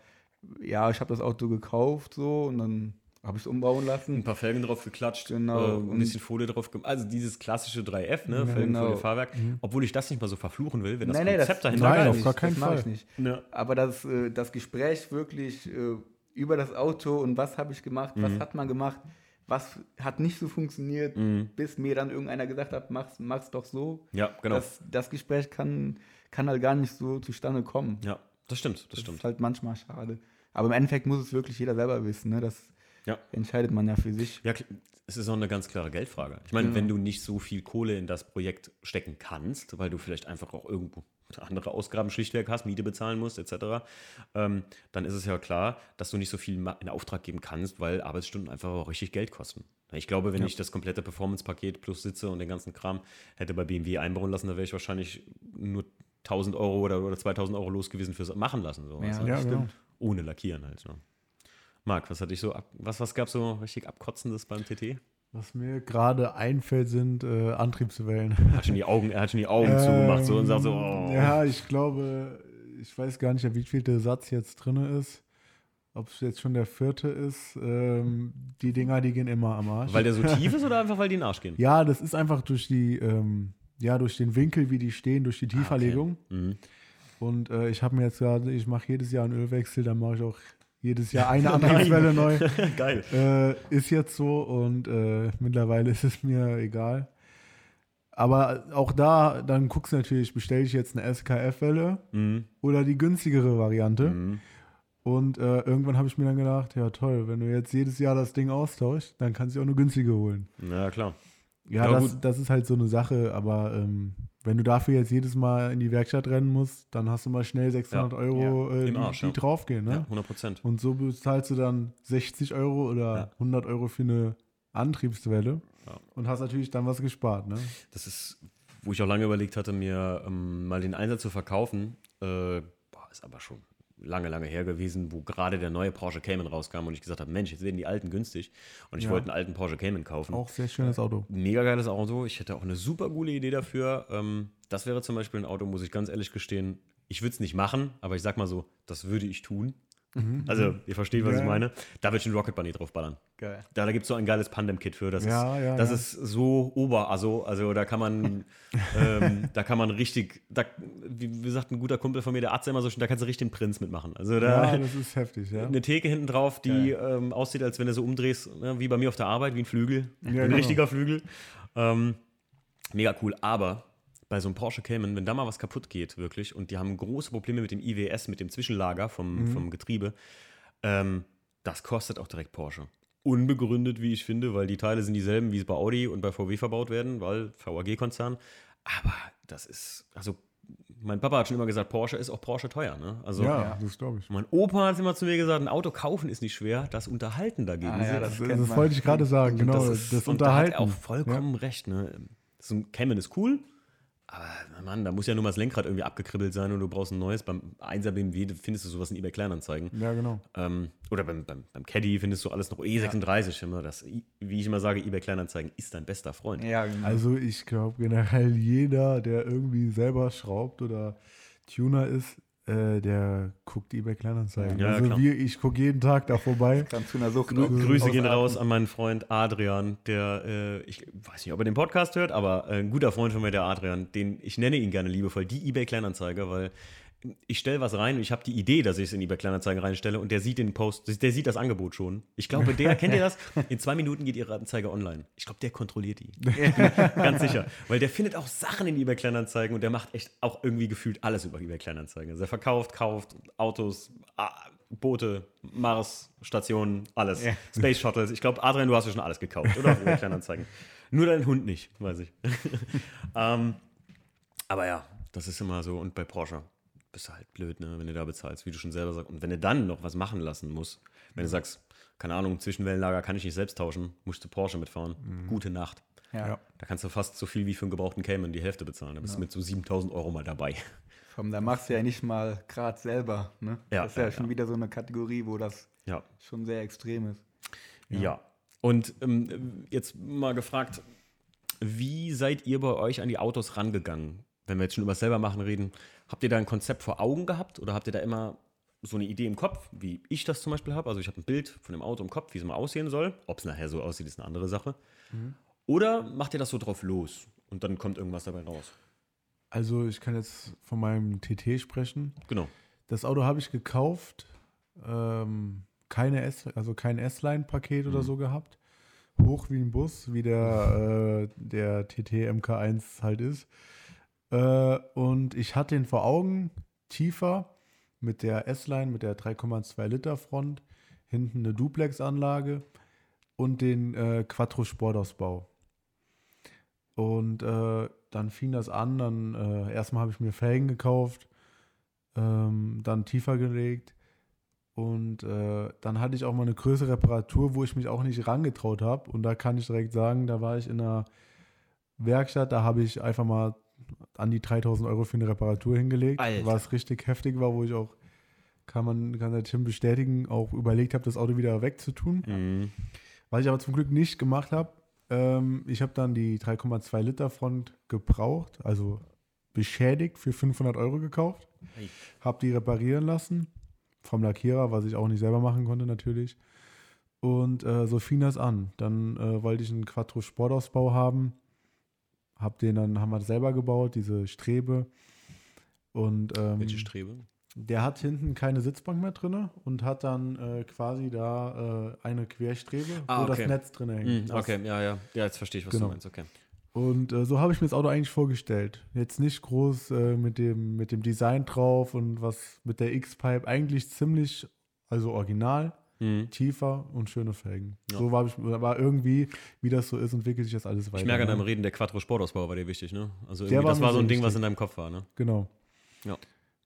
ja, ich habe das Auto gekauft so und dann habe ich es umbauen Ein lassen. paar Felgen drauf geklatscht, Genau. äh, ein bisschen Folie drauf gemacht. Also dieses klassische 3F, ne? Felgen, genau. Folie, Fahrwerk. Obwohl ich das nicht mal so verfluchen will, wenn das Nein, nein, das, Konzept das dahinter Nein, auf gar keinen das Fall. ich nicht. Ja. Aber das, äh, das Gespräch wirklich äh, über das Auto und was habe ich gemacht, was Mhm. hat man gemacht, was hat nicht so funktioniert, Mhm. bis mir dann irgendeiner gesagt hat, mach's, mach's doch so. Ja, genau. Das, das Gespräch kann, kann halt gar nicht so zustande kommen. ja, das stimmt, das Das stimmt. ist halt manchmal schade. Aber im Endeffekt muss es wirklich jeder selber wissen. Ne? Das Ja. entscheidet man ja für sich. Ja, es ist auch eine ganz klare Geldfrage. Ich meine, Genau. wenn du nicht so viel Kohle in das Projekt stecken kannst, weil du vielleicht einfach auch irgendwo andere Ausgaben schlichtweg hast, Miete bezahlen musst, etc., ähm, dann ist es ja klar, dass du nicht so viel in Auftrag geben kannst, weil Arbeitsstunden einfach auch richtig Geld kosten. Ich glaube, wenn ich das komplette Performance-Paket plus Sitze und den ganzen Kram hätte bei BMW einbauen lassen, da wäre ich wahrscheinlich nur 1000 Euro oder, oder 2000 Euro los gewesen fürs Machen lassen. So, weißt du? Ja, genau. Ohne Lackieren halt. Ne? Marc, was hatte ich so ab, was, was gab so richtig abkotzendes beim TT? Was mir gerade einfällt, sind äh, Antriebswellen. Er hat schon die Augen, er hat schon die Augen zugemacht so und sagt so, oh. Ähm, Ja, ich glaube, ich weiß gar nicht, wie viel der Satz jetzt drin ist. ob es jetzt schon der vierte ist, ähm, die Dinger, die gehen immer am Arsch. Weil der so tief ist oder einfach weil die in den Arsch gehen? ja, das ist einfach durch die, ähm, ja, durch den Winkel, wie die stehen, durch die Tieferlegung. Mhm. Und äh, ich habe mir jetzt gerade, ich mache jedes Jahr einen Ölwechsel, dann mache ich auch jedes Jahr eine Antriebswelle neu. Geil. Äh, ist jetzt so und äh, mittlerweile ist es mir egal. Aber auch da, dann guckst du natürlich, bestelle ich jetzt eine SKF-Welle Mhm. oder die günstigere Variante. Mhm. Und äh, irgendwann habe ich mir dann gedacht, ja toll, wenn du jetzt jedes Jahr das Ding austauschst, dann kannst du auch eine günstige holen. Ja, klar. Ja, Ja, das, das ist halt so eine Sache, aber ähm, wenn du dafür jetzt jedes Mal in die Werkstatt rennen musst, dann hast du mal schnell 600 Ja. Euro, äh, Im die, Arsch, die ja. draufgehen. Ne? Ja, 100 Prozent. Und so bezahlst du dann 60 Euro oder Ja. 100 Euro für eine Antriebswelle Ja. und hast natürlich dann was gespart. Ne? Das ist, wo ich auch lange überlegt hatte, mir ähm, mal den Einsatz zu verkaufen. Äh, boah, ist aber schon lange, lange her gewesen, wo gerade der neue Porsche Cayman rauskam und ich gesagt habe, Mensch, jetzt werden die alten günstig. Und ich Ja. wollte einen alten Porsche Cayman kaufen. Auch sehr schönes Auto. Mega geiles Auto. Ich hätte auch eine super coole Idee dafür. Ähm, das wäre zum Beispiel ein Auto, muss ich ganz ehrlich gestehen. Ich würde es nicht machen, aber ich sag mal so, das würde ich tun. Also, ihr versteht, was Ja. ich meine. Da würde ich einen Rocket Bunny draufballern. Geil. Da, da gibt es so ein geiles Pandem-Kit für. Das, Ja, ist, ja, das ja. ist so ober, also, also da kann man, ähm, da kann man richtig, da, wie, wie sagt ein guter Kumpel von mir, der Arzt immer so schön, da kannst du richtig den Prinz mitmachen. Also da Ja, das ist heftig, ja. eine Theke hinten drauf, die ähm, aussieht, als wenn du so umdrehst, ne, wie bei mir auf der Arbeit, wie ein Flügel, ein genau. richtiger Flügel. Ähm, mega cool, aber bei so einem Porsche Cayman, wenn da mal was kaputt geht, wirklich, und die haben große Probleme mit dem IWS, mit dem Zwischenlager vom, Mhm. vom Getriebe, ähm, das kostet auch direkt Porsche. Unbegründet, wie ich finde, weil die Teile sind dieselben, wie es bei Audi und bei VW verbaut werden, weil VAG-Konzern. Aber das ist, also mein Papa hat schon immer gesagt, Porsche ist auch Porsche teuer. Ne? Also Ja, Ja. das glaube ich. mein Opa hat immer zu mir gesagt, ein Auto kaufen ist nicht schwer, das Unterhalten dagegen. Ah, ja, ist- das Das, das wollte ich gerade sagen, genau. Das, ist, und da hat Unterhalten. er auch vollkommen recht. Ne? So ein Cayman ist cool, aber Mann, da muss ja nur mal das Lenkrad irgendwie abgekribbelt sein und du brauchst ein neues. Beim 1er BMW findest du sowas in eBay Kleinanzeigen. ja, genau. Ähm, oder beim, beim, beim Caddy findest du alles noch E36. Immer das, wie ich immer sage, eBay Kleinanzeigen ist dein bester Freund. Ja, genau. Also ich glaube generell jeder, der irgendwie selber schraubt oder Tuner ist, äh, der guckt eBay Kleinanzeigen. Ja, also klar. wir, ich gucke jeden Tag da vorbei. Kann zu einer Sucht Grü auch Grüße gehen raus an meinen Freund Adrian, der, äh, ich weiß nicht, ob er den Podcast hört, aber äh, ein guter Freund von mir, der Adrian, den ich nenne ihn gerne liebevoll, die eBay Kleinanzeiger, weil ich stelle was rein und ich habe die Idee, dass ich es in eBay Kleinanzeigen reinstelle und der sieht den Post, der sieht das Angebot schon. Ich glaube, der, kennt ihr das? In zwei Minuten geht ihre Anzeige online. Ich glaube, der kontrolliert die. Ganz sicher. Weil der findet auch Sachen in eBay Kleinanzeigen und der macht echt auch irgendwie gefühlt alles über eBay Kleinanzeigen. Also er verkauft, kauft Autos, Boote, Mars, Stationen, alles. Ja. Space Shuttles. Ich glaube, Adrian, du hast ja schon alles gekauft, oder? Auf eBay Kleinanzeigen. Nur dein Hund nicht, weiß ich. ähm, aber ja, das ist immer so. Und bei Porsche bist du halt blöd, ne, wenn du da bezahlst, wie du schon selber sagst. Und wenn du dann noch was machen lassen musst, wenn du sagst, keine Ahnung, Zwischenwellenlager kann ich nicht selbst tauschen, musst du Porsche mitfahren. Gute Nacht. Ja. Ja. Da kannst du fast so viel wie für einen gebrauchten Cayman die Hälfte bezahlen. Da bist du mit so 7000 Euro mal dabei. Komm, da machst du ja nicht mal gerade selber. Ne? Ja, das ist ja, ja, schon ja. wieder so eine Kategorie, wo das Ja. schon sehr extrem ist. Ja. Und ähm, jetzt mal gefragt, wie seid ihr bei euch an die Autos rangegangen? Wenn wir jetzt schon über das selber machen reden, habt ihr da ein Konzept vor Augen gehabt oder habt ihr da immer so eine Idee im Kopf, wie ich das zum Beispiel habe? Also ich habe ein Bild von dem Auto im Kopf, wie es mal aussehen soll. Ob es nachher so aussieht, ist eine andere Sache. Oder macht ihr das so drauf los und dann kommt irgendwas dabei raus? Also ich kann jetzt von meinem TT sprechen. Genau. Das Auto habe ich gekauft, ähm, keine S, also kein S-Line-Paket oder so gehabt. Hoch wie ein Bus, wie der, äh, der TT MK1 halt ist. Äh, und ich hatte ihn vor Augen, tiefer, mit der S-Line, mit der 3,2 Liter Front, hinten eine Duplex-Anlage und den äh, Quattro Sportausbau. Und äh, dann fing das an, dann äh, erstmal habe ich mir Felgen gekauft, ähm, dann tiefer gelegt und äh, dann hatte ich auch mal eine größere Reparatur, wo ich mich auch nicht rangetraut habe und da kann ich direkt sagen, da war ich in einer Werkstatt, da habe ich einfach mal an die 3000 Euro für eine Reparatur hingelegt, Alter. was richtig heftig war, wo ich auch, kann man, kann der Tim bestätigen, auch überlegt habe, das Auto wieder wegzutun. Mhm. Was ich aber zum Glück nicht gemacht habe, ähm, ich habe dann die 3,2 Liter Front gebraucht, also beschädigt für 500 Euro gekauft, Hey. habe die reparieren lassen, vom Lackierer, was ich auch nicht selber machen konnte natürlich. Und äh, so fing das an. Dann äh, wollte ich einen Quattro Sportausbau haben. Hab den dann, haben wir selber gebaut, diese Strebe. Und ähm, Welche Strebe? der hat hinten keine Sitzbank mehr drin und hat dann äh, quasi da äh, eine Querstrebe, Ah, wo okay. das Netz drin hängt. Hm, okay, ja, ja. Ja, jetzt verstehe ich, was Genau. du meinst. Okay. Und äh, so habe ich mir das Auto eigentlich vorgestellt. Jetzt nicht groß äh, mit, dem, mit dem Design drauf und was mit der X-Pipe. Eigentlich ziemlich, also original, Hm. tiefer und schöne Felgen. Ja. So war ich, war irgendwie, wie das so ist, entwickelt sich das alles weiter. Ich merke an ne? deinem Reden, der Quattro Sportausbau war dir wichtig, ne? Also war das war so ein Ding, was in deinem Kopf war, ne? Genau. Ja.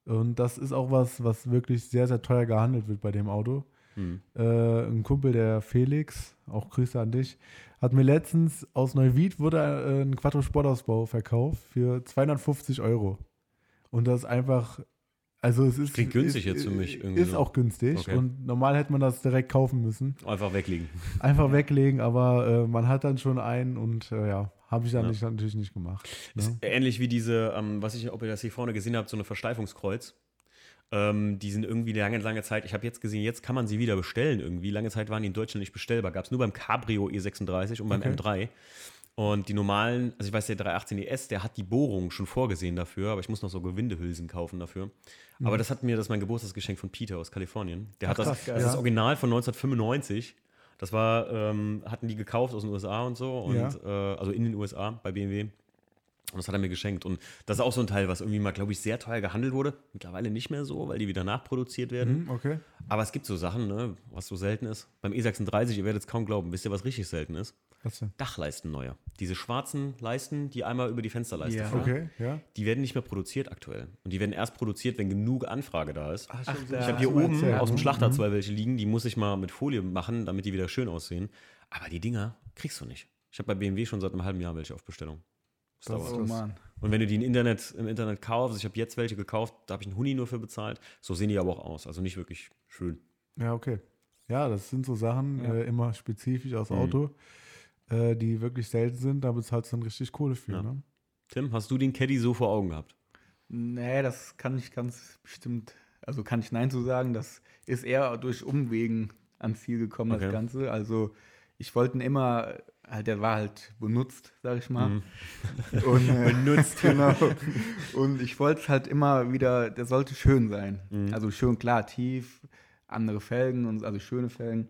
Und das ist auch was, was wirklich sehr, sehr teuer gehandelt wird bei dem Auto. Hm. Äh, ein Kumpel, der Felix, auch Grüße an dich, hat mir letztens aus Neuwied wurde äh, ein Quattro Sportausbau verkauft für 250 Euro. Und das ist einfach, also es ist. Klingt günstig ist, jetzt für mich irgendwie Ist auch günstig. Okay. Und normal hätte man das direkt kaufen müssen. Einfach weglegen. Einfach weglegen, aber äh, man hat dann schon einen und äh, ja, habe ich dann Ja. nicht, natürlich nicht gemacht. Ne? Ist ähnlich wie diese, ähm, was ich, ob ihr das hier vorne gesehen habt, so eine Versteifungskreuz. Ähm, die sind irgendwie lange, lange Zeit, ich habe jetzt gesehen, jetzt kann man sie wieder bestellen irgendwie. Lange Zeit waren die in Deutschland nicht bestellbar. Gab es nur beim Cabrio E36 und beim Okay. M3. Und die normalen, also ich weiß, der 318 ES, der hat die Bohrung schon vorgesehen dafür, aber ich muss noch so Gewindehülsen kaufen dafür. Aber das hat mir, das ist mein Geburtstagsgeschenk von Peter aus Kalifornien. Der hat Ach, das, krass, das ist das Ja. Original von 1995. Das war, ähm, hatten die gekauft aus den USA und so, und, Ja. äh, also in den USA bei BMW. Und das hat er mir geschenkt. Und das ist auch so ein Teil, was irgendwie mal, glaube ich, sehr teuer gehandelt wurde. Mittlerweile nicht mehr so, weil die wieder nachproduziert werden. Hm, okay. Aber es gibt so Sachen, ne, was so selten ist. Beim E36, ihr werdet es kaum glauben, wisst ihr, was richtig selten ist? Was denn? Dachleisten neue. Diese schwarzen Leisten, die einmal über die Fensterleiste Ja. fahren. Okay, ja. Die werden nicht mehr produziert aktuell. Und die werden erst produziert, wenn genug Anfrage da ist. Ach, Ich habe hier oben erzählt, aus dem ne? Schlachter Mhm. zwei welche liegen, die muss ich mal mit Folie machen, damit die wieder schön aussehen. Aber die Dinger kriegst du nicht. Ich habe bei BMW schon seit einem halben Jahr welche auf Bestellung. Das Das- dauert. Oh Mann. Und wenn du die im Internet, im Internet kaufst, ich habe jetzt welche gekauft, da habe ich einen Huni nur für bezahlt, so sehen die aber auch aus. Also nicht wirklich schön. Ja, okay. Ja, das sind so Sachen, Ja. äh, immer spezifisch aus Mhm. Äh, die wirklich selten sind, da bezahlst du dann richtig Kohle für. Ja. Ne? Tim, hast du den Caddy so vor Augen gehabt? Nee, das kann ich ganz bestimmt, also kann ich Nein zu sagen. Das ist eher durch Umwegen ans Ziel gekommen, Okay. das Ganze. Also ich wollte ihn immer, halt, der war halt benutzt, sag ich mal. Mhm. Und, äh, benutzt, genau. Und ich wollte es halt immer wieder, der sollte schön sein. Mhm. Also schön klar, tief, andere Felgen, und, also schöne Felgen.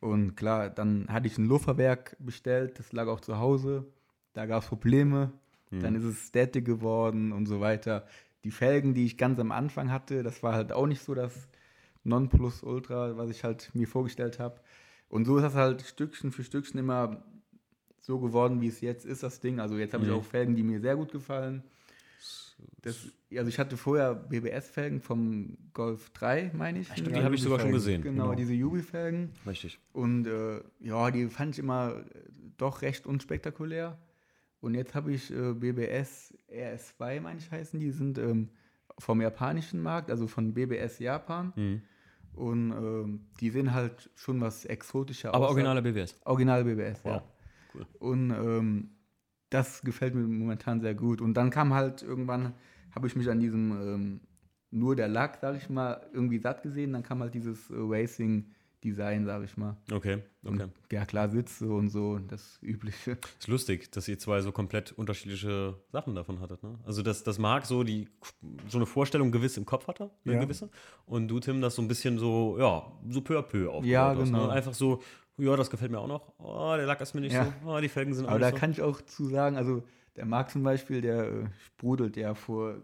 Und klar, dann hatte ich ein Lufferwerk bestellt, das lag auch zu Hause. Da gab es Probleme. Mhm. Dann ist es Static geworden und so weiter. Die Felgen, die ich ganz am Anfang hatte, das war halt auch nicht so das Nonplusultra, was ich halt mir vorgestellt habe. Und so ist das halt Stückchen für Stückchen immer so geworden, wie es jetzt ist, das Ding. Also jetzt habe ich Mhm. auch Felgen, die mir sehr gut gefallen. Das, also ich hatte vorher BBS-Felgen vom Golf 3, meine ich. Stimmt, die habe ich sogar schon gesehen. Genau, Genau. diese Jubi-Felgen. Richtig. Und äh, ja, die fand ich immer äh, doch recht unspektakulär. Und jetzt habe ich äh, BBS RS2, meine ich, heißen die, Die sind ähm, vom japanischen Markt, also von BBS Japan. Mhm. Und ähm, die sehen halt schon was exotischer Aber aus. originale BBS. Original BBS, Wow. ja. Cool. Und ähm, das gefällt mir momentan sehr gut. Und dann kam halt irgendwann, habe ich mich an diesem ähm, nur der Lack, sag ich mal, irgendwie satt gesehen. Dann kam halt dieses äh, Racing-Design, sag ich mal. Okay, okay. Und, ja, klar, Sitze und so, das Übliche. Ist lustig, dass ihr zwei so komplett unterschiedliche Sachen davon hattet. Ne? Also, dass das Marc so, die, so eine Vorstellung gewiss im Kopf hatte, eine Ja. gewisse. Und du, Tim, das so ein bisschen so, ja, so peu à peu aufgebaut Ja, hast. genau. Ne? Einfach so, ja, das gefällt mir auch noch. Oh, der Lack ist mir nicht Ja. so. Oh, die Felgen sind auch Aber da so. kann ich auch zu sagen, also der Marc zum Beispiel, der äh, sprudelt ja vor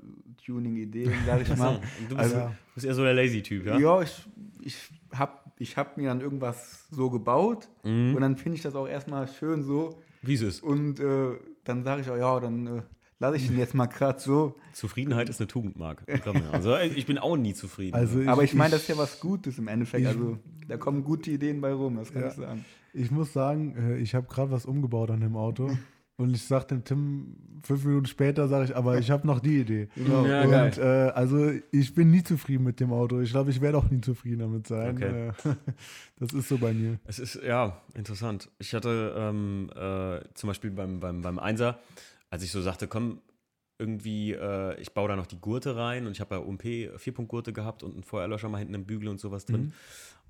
Tuning-Ideen, sag ich Ach so, mal. du bist, Also- du bist eher so der Lazy-Typ, ja? Ja, ich, ich habe ich hab mir dann irgendwas so gebaut Mhm. und dann finde ich das auch erstmal schön so. Wie es ist. Und äh, dann sage ich auch, ja, dann äh, lasse ich ihn jetzt mal gerade so. Zufriedenheit ist eine Tugend, Marc. Also, ich bin auch nie zufrieden. Also Aber ich meine, das ist ja was Gutes im Endeffekt. ich- also da kommen gute Ideen bei rum, das kann Ja. ich sagen. Ich muss sagen, äh, ich habe gerade was umgebaut an dem Auto. Und ich sag dem Tim, fünf Minuten später sage ich, aber ich habe noch die Idee. Genau. Ja, und geil. äh, also ich bin nie zufrieden mit dem Auto. Ich glaube, ich werde auch nie zufrieden damit sein. Okay. Äh, das ist so bei mir. Es ist, ja, interessant. Ich hatte ähm, äh, zum Beispiel beim, beim, beim Einser, als ich so sagte, komm, irgendwie, äh, ich baue da noch die Gurte rein und ich habe ja UMP Vierpunktgurte gehabt und einen Feuerlöscher mal hinten im Bügel und sowas drin. Mhm.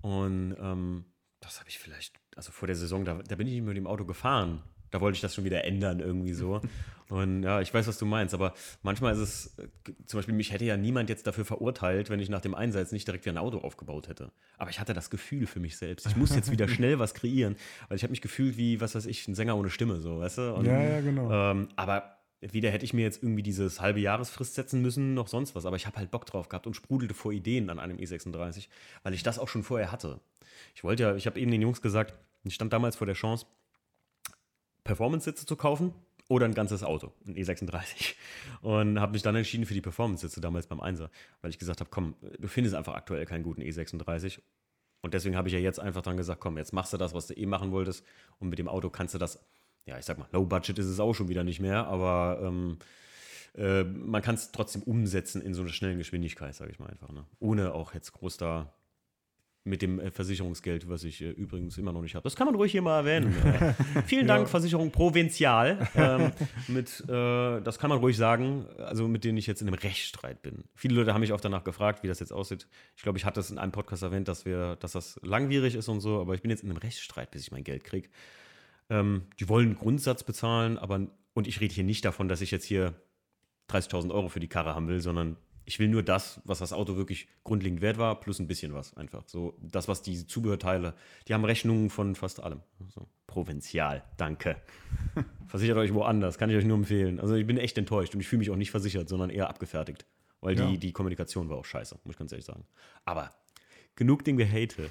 Und ähm, das habe ich vielleicht, also vor der Saison, da, da bin ich nicht mit dem Auto gefahren. Da wollte ich das schon wieder ändern, irgendwie so. Und ja, ich weiß, was du meinst, aber manchmal ist es, äh, zum Beispiel, mich hätte ja niemand jetzt dafür verurteilt, wenn ich nach dem Einsatz nicht direkt wieder ein Auto aufgebaut hätte. Aber ich hatte das Gefühl für mich selbst. Ich muss jetzt wieder schnell was kreieren, weil ich habe mich gefühlt wie, was weiß ich, ein Sänger ohne Stimme, so, weißt du? Und, Ja, ja, genau. ähm, aber weder hätte ich mir jetzt irgendwie dieses halbe Jahresfrist setzen müssen, noch sonst was. Aber ich habe halt Bock drauf gehabt und sprudelte vor Ideen an einem E36, weil ich das auch schon vorher hatte. Ich wollte ja, ich habe eben den Jungs gesagt, ich stand damals vor der Chance, Performance-Sitze zu kaufen oder ein ganzes Auto, ein E36. Und habe mich dann entschieden für die Performance-Sitze damals beim Einser, weil ich gesagt habe, komm, du findest einfach aktuell keinen guten E36. Und deswegen habe ich ja jetzt einfach dran gesagt, komm, jetzt machst du das, was du eh machen wolltest. Und mit dem Auto kannst du das, ja, ich sag mal, Low Budget ist es auch schon wieder nicht mehr, aber ähm, äh, man kann es trotzdem umsetzen in so einer schnellen Geschwindigkeit, sage ich mal einfach. Ne? Ohne auch jetzt groß da mit dem äh, Versicherungsgeld, was ich äh, übrigens immer noch nicht habe. Das kann man ruhig hier mal erwähnen. äh, vielen Dank, Versicherung Provinzial. Ähm, mit, äh, das kann man ruhig sagen, also mit denen ich jetzt in einem Rechtsstreit bin. Viele Leute haben mich auch danach gefragt, wie das jetzt aussieht. Ich glaube, ich hatte es in einem Podcast erwähnt, dass wir, dass das langwierig ist und so, aber ich bin jetzt in einem Rechtsstreit, bis ich mein Geld kriege. Ähm, die wollen einen Grundsatz bezahlen, aber und ich rede hier nicht davon, dass ich jetzt hier 30.000 Euro für die Karre haben will, sondern ich will nur das, was das Auto wirklich grundlegend wert war, plus ein bisschen was einfach. So das, was die Zubehörteile, die haben Rechnungen von fast allem. So, Provinzial, danke. Versichert euch woanders, kann ich euch nur empfehlen. Also ich bin echt enttäuscht und ich fühle mich auch nicht versichert, sondern eher abgefertigt. Weil Ja. die, die Kommunikation war auch scheiße, muss ich ganz ehrlich sagen. Aber genug dem Gehate.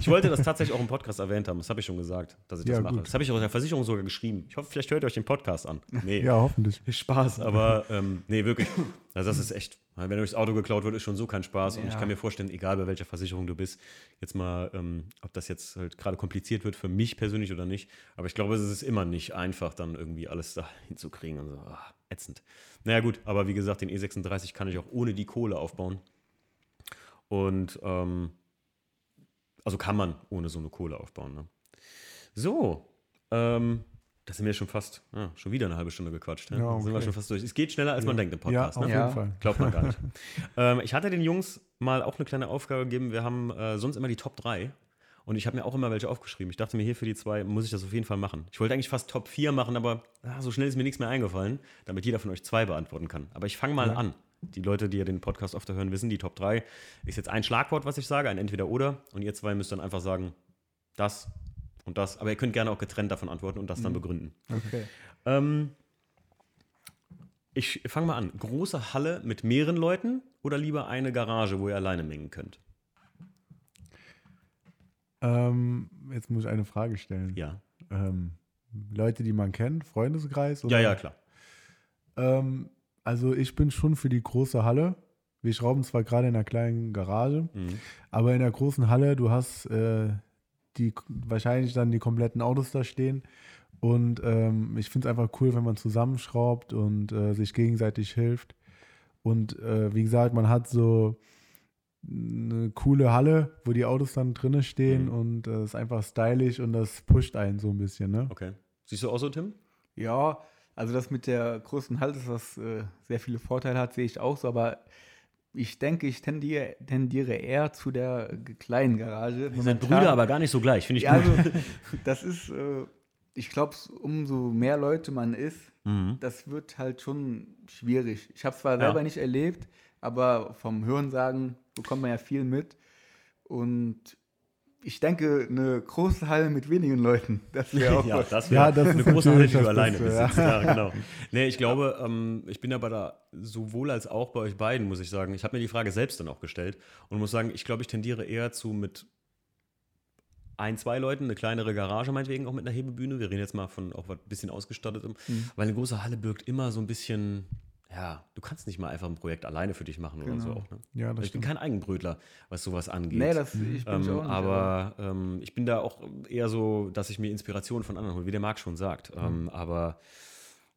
Ich wollte das tatsächlich auch im Podcast erwähnt haben, das habe ich schon gesagt, dass ich das Ja, mache. gut. Das habe ich auch der Versicherung sogar geschrieben. Ich hoffe, vielleicht hört ihr euch den Podcast an. Nee. Ja, hoffentlich. Spaß, aber ähm, nee, wirklich. Also das ist echt, wenn euch das Auto geklaut wird, ist schon so kein Spaß. Und ich Ja. kann mir vorstellen, egal bei welcher Versicherung du bist, jetzt mal, ähm, ob das jetzt halt gerade kompliziert wird für mich persönlich oder nicht. Aber ich glaube, es ist immer nicht einfach, dann irgendwie alles da hinzukriegen und so. Ah, ätzend. Naja, gut, aber wie gesagt, den E36 kann ich auch ohne die Kohle aufbauen. Und ähm, also kann man ohne so eine Kohle aufbauen. Ne? So, ähm, da sind wir schon fast, ah, schon wieder eine halbe Stunde gequatscht. Ja? Ja, Da Sind wir okay. schon fast durch. Es geht schneller, als man denkt im Ja, Podcast. auf ne? Ja. jeden Fall. Glaubt man gar nicht. ähm, ich hatte den Jungs mal auch eine kleine Aufgabe gegeben. Wir haben äh, sonst immer die Top 3. Und ich habe mir auch immer welche aufgeschrieben. Ich dachte mir, hier für die zwei muss ich das auf jeden Fall machen. Ich wollte eigentlich fast Top 4 machen, aber ah, so schnell ist mir nichts mehr eingefallen, damit jeder von euch zwei beantworten kann. Aber ich fange mal Ja. an. Die Leute, die ja den Podcast öfter hören, wissen, die Top 3 ist jetzt ein Schlagwort, was ich sage, ein Entweder-Oder. Und ihr zwei müsst dann einfach sagen, das und das. Aber ihr könnt gerne auch getrennt davon antworten und das dann begründen. Okay. Ähm, ich fange mal an. Große Halle mit mehreren Leuten oder lieber eine Garage, wo ihr alleine mengen könnt? Ähm, jetzt muss ich eine Frage stellen. Ja. Ähm, Leute, die man kennt, Freundeskreis? Ja, ja, klar. Ähm, also ich bin schon für die große Halle. Wir schrauben zwar gerade in einer kleinen Garage, Mhm. aber in der großen Halle, du hast äh, die wahrscheinlich dann die kompletten Autos da stehen. Und ähm, ich finde es einfach cool, wenn man zusammenschraubt und äh, sich gegenseitig hilft. Und äh, wie gesagt, man hat so eine coole Halle, wo die Autos dann drinnen stehen Mhm. und es ist einfach stylisch und das pusht einen so ein bisschen. Ne? Okay. Siehst du auch so, Tim? Ja, also das mit der großen Halle, dass das äh, sehr viele Vorteile hat, sehe ich auch so, aber ich denke, ich tendiere, tendiere eher zu der g- kleinen Garage. Wir sind Brüder, aber gar nicht so gleich. Finde ich ja, gut. also, das ist, äh, ich glaube, umso mehr Leute man ist, Mhm. das wird halt schon schwierig. Ich habe zwar Ja. selber nicht erlebt, aber vom Hörensagen bekommt man ja viel mit. Und ich denke, eine große Halle mit wenigen Leuten, das wäre auch ja, das Ja, wäre das eine große Halle, die du alleine besitzt. Ja. genau. Nee, ich glaube, ähm, ich bin aber da sowohl als auch bei euch beiden, muss ich sagen. Ich habe mir die Frage selbst dann auch gestellt und muss sagen, ich glaube, ich tendiere eher zu mit ein, zwei Leuten, eine kleinere Garage meinetwegen auch mit einer Hebebühne. Wir reden jetzt mal von auch was bisschen ausgestattetem, Mhm. weil eine große Halle birgt immer so ein bisschen, ja, du kannst nicht mal einfach ein Projekt alleine für dich machen oder so Genau. auch. Ne? Ja, das ich bin stimmt. kein Eigenbrötler, was sowas angeht. Nee, das ich bin ich Ähm, auch nicht. aber ähm, ich bin da auch eher so, dass ich mir Inspiration von anderen hole, wie der Marc schon sagt. Mhm. Ähm, aber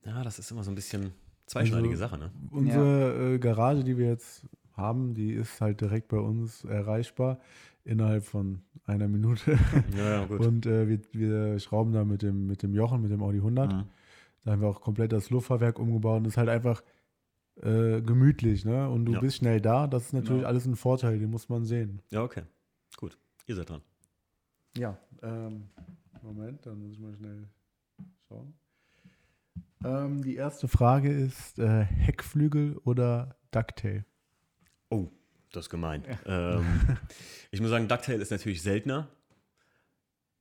ja, das ist immer so ein bisschen zweischneidige Also- Sache, ne? Unsere äh, Garage, die wir jetzt haben, die ist halt direkt bei uns erreichbar innerhalb von einer Minute. Ja, ja, gut. Und äh, wir, wir schrauben da mit dem, mit dem Jochen, mit dem Audi 100. Mhm. Da haben wir auch komplett das Luftfahrwerk umgebaut. Und das ist halt einfach äh, gemütlich, ne? Und du Ja. bist schnell da. Das ist natürlich Genau. alles ein Vorteil, den muss man sehen. Ja, okay. Gut. Ihr seid dran. Ja. Ähm, Moment, dann muss ich mal schnell schauen. Ähm, die erste Frage ist: äh, Heckflügel oder Ducktail? Oh, das ist gemein. Ähm, ich muss sagen, Ducktail ist natürlich seltener.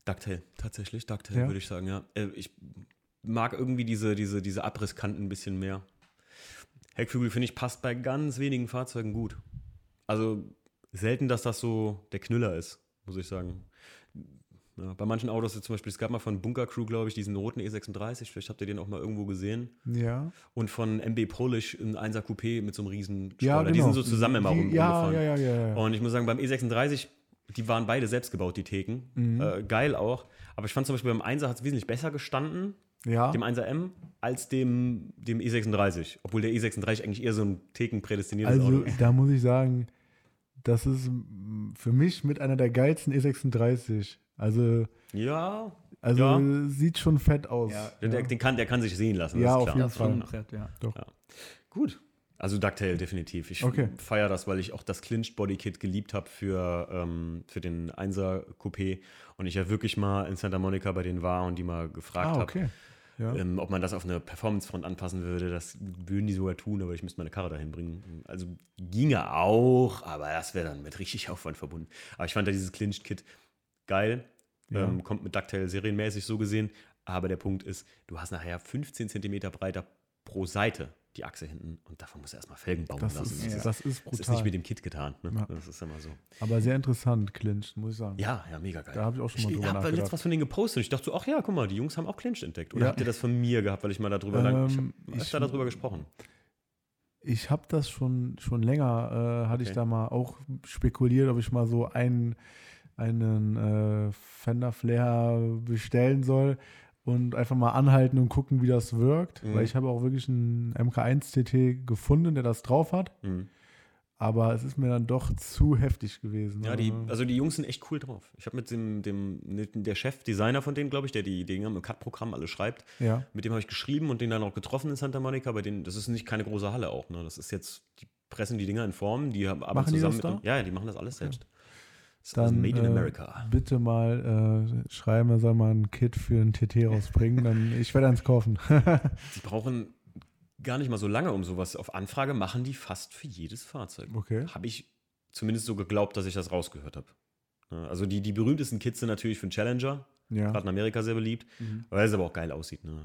Ducktail, tatsächlich, Ducktail Ja. würde ich sagen, ja. Äh, ich mag irgendwie diese, diese, diese Abrisskanten ein bisschen mehr. Heckflügel, finde ich, passt bei ganz wenigen Fahrzeugen gut. Also selten, dass das so der Knüller ist, muss ich sagen. Ja, bei manchen Autos, zum Beispiel, es gab mal von Bunker Crew, glaube ich, diesen roten E36, vielleicht habt ihr den auch mal irgendwo gesehen. Ja. Und von MB Polish ein 1er Coupé mit so einem riesen Ja, Spoiler. genau. Die sind so zusammen immer Die- rum, ja, rumgefahren. ja, ja, ja, ja. Und ich muss sagen, beim E36, die waren beide selbst gebaut, die Theken. Mhm. Äh, geil auch. Aber ich fand zum Beispiel beim 1er hat es wesentlich besser gestanden, ja. dem 1er M, als dem, dem E36. Obwohl der E36 eigentlich eher so ein Theken prädestiniertes Also ist. da muss ich sagen, das ist für mich mit einer der geilsten E36. Also, Ja, also Ja. sieht schon fett aus. Ja. der, der, den kann, der kann sich sehen lassen. Ja, das ist auf klar. jeden Fall. Brett, ja. Gut. Also Ducktail definitiv. Ich Okay. feiere das, weil ich auch das Clinched Bodykit geliebt habe für, ähm, für den 1er Coupé und ich ja wirklich mal in Santa Monica bei denen war und die mal gefragt Ah, habe, okay. Ja. ähm, ob man das auf eine Performance-Front anpassen würde. Das würden die sogar tun, aber ich müsste meine Karre dahin bringen. Also ginge auch, aber das wäre dann mit richtig Aufwand verbunden. Aber ich fand da dieses Clinched-Kit geil. Ja. Ähm, kommt mit Ducktail serienmäßig so gesehen. Aber der Punkt ist, du hast nachher 15 Zentimeter breiter pro Seite die Achse hinten und davon musst du erstmal Felgen bauen Das lassen. ist, das, ist, das ist das brutal. ist nicht mit dem Kit getan. Ne? Ja. Das ist immer so. Aber sehr interessant, Clinch, muss ich sagen. Ja, ja, mega geil. Da habe ich auch schon mal ich drüber habe nachgedacht. jetzt was von denen gepostet ich dachte so, ach ja, guck mal, die Jungs haben auch Clinch entdeckt. Oder Ja. habt ihr das von mir gehabt, weil ich mal darüber lang, ich Ähm, habe ich- darüber gesprochen. Ich habe das schon, schon länger, äh, hatte ich Okay. da mal auch spekuliert, ob ich mal so einen, einen äh, Fender Flair bestellen soll und einfach mal anhalten und gucken, wie das wirkt. Mhm. Weil ich habe auch wirklich einen MK1 TT gefunden, der das drauf hat. Mhm. Aber es ist mir dann doch zu heftig gewesen. Ja, die, Also, also die Jungs sind echt cool drauf. Ich habe mit dem, dem, der Chefdesigner von denen, glaube ich, der die Dinge im Cut-Programm alle schreibt, ja. mit dem habe ich geschrieben und den dann auch getroffen in Santa Monica. Bei denen, das ist nicht keine große Halle auch. Ne? Das ist jetzt, die pressen die Dinger in Form, die haben aber Machen die zusammen das mit. da? Ja, ja, die machen das alles selbst. Dann, Made in äh. Bitte mal äh, schreiben, er soll mal ein Kit für ein TT rausbringen. dann ich werde eins kaufen. Die brauchen gar nicht mal so lange um sowas. Auf Anfrage machen die fast für jedes Fahrzeug. okay. Habe ich zumindest so geglaubt, dass ich das rausgehört habe. Ja, Also die, die berühmtesten Kits sind natürlich für den Challenger, Ja. gerade in Amerika sehr beliebt, Mhm. weil es aber auch geil aussieht. Ne?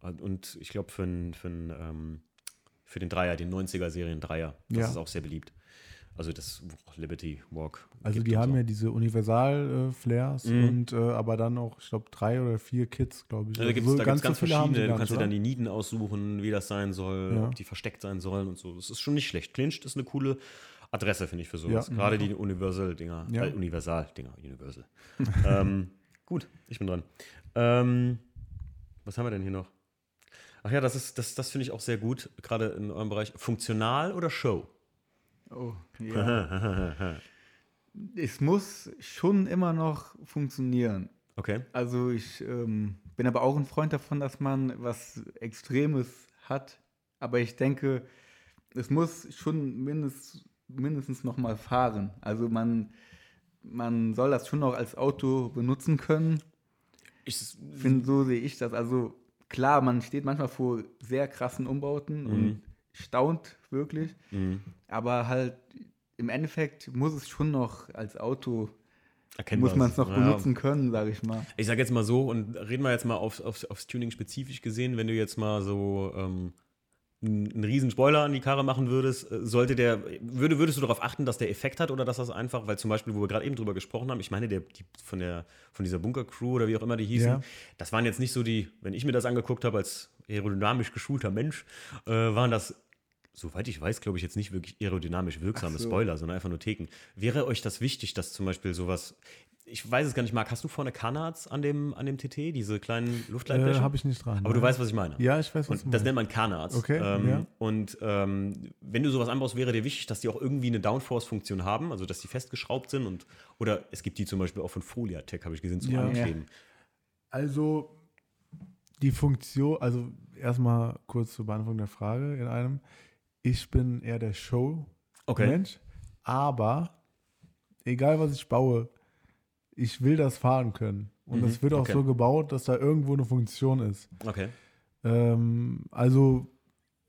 Also, Und ich glaube für, den- für, den, ähm, für den Dreier, den 90er-Serien Dreier, das Ja. ist auch sehr beliebt. Also das Liberty Walk. Also die haben so. ja diese Universal-Flares Mhm. und äh, aber dann auch, ich glaube, drei oder vier Kits, glaube ich. Ja, da gibt Also es so gibt's ganz so verschiedene. Du kannst dir dann die Nieten aussuchen, wie das sein soll, Ja. ob die versteckt sein sollen und so. Das ist schon nicht schlecht. Clinched ist eine coole Adresse, finde ich, für sowas. Ja. Gerade die Universal-Dinger. Ja. Äh, Universal-Dinger. Universal. ähm, gut, ich bin dran. Ähm, was haben wir denn hier noch? Ach ja, das ist, das, das finde ich auch sehr gut, gerade in eurem Bereich. Funktional oder Show? Oh, ja. es muss schon immer noch funktionieren. Okay. Also ich ähm, bin aber auch ein Freund davon, dass man was Extremes hat. Aber ich denke, es muss schon mindest, mindestens noch mal fahren. Also man, man soll das schon noch als Auto benutzen können. Ich, Find, so sehe ich das. Also klar, man steht manchmal vor sehr krassen Umbauten Mhm. und staunt wirklich. Mhm. Aber halt im Endeffekt muss es schon noch als Auto, Erkennbar muss man es noch Ja, benutzen können, sage ich mal. Ich sage jetzt mal so, und reden wir jetzt mal auf, auf, aufs Tuning spezifisch gesehen, wenn du jetzt mal so ähm, einen, einen riesen Spoiler an die Karre machen würdest, äh, sollte der, würde, würdest du darauf achten, dass der Effekt hat oder dass das einfach, weil zum Beispiel, wo wir gerade eben drüber gesprochen haben, ich meine, der, die, von, der, von dieser Bunker-Crew oder wie auch immer die hießen, Ja. das waren jetzt nicht so die, wenn ich mir das angeguckt habe als aerodynamisch geschulter Mensch, äh, waren das soweit ich weiß, glaube ich, jetzt nicht wirklich aerodynamisch wirksame so. Spoiler, sondern einfach nur Theken. Wäre euch das wichtig, dass zum Beispiel sowas, ich weiß es gar nicht, Marc, hast du vorne Kanards an dem, an dem TT, diese kleinen Äh, Luftleitbleche? Habe ich nicht dran. Aber du ne? weißt, was ich meine. Ja, ich weiß, was Und du das meinst. nennt man Canards. Okay, ähm, ja. Und ähm, wenn du sowas anbaust, wäre dir wichtig, dass die auch irgendwie eine Downforce-Funktion haben, also dass die festgeschraubt sind und oder es gibt die zum Beispiel auch von Foliatec, habe ich gesehen, zum Ja. Ankleben. Also die Funktion, also erstmal kurz zur Beantwortung der Frage in einem. Ich bin eher der Show-Mensch, Okay. aber egal was ich baue, ich will das fahren können. Und Mhm, es wird auch okay. so gebaut, dass da irgendwo eine Funktion ist. Okay. Ähm, also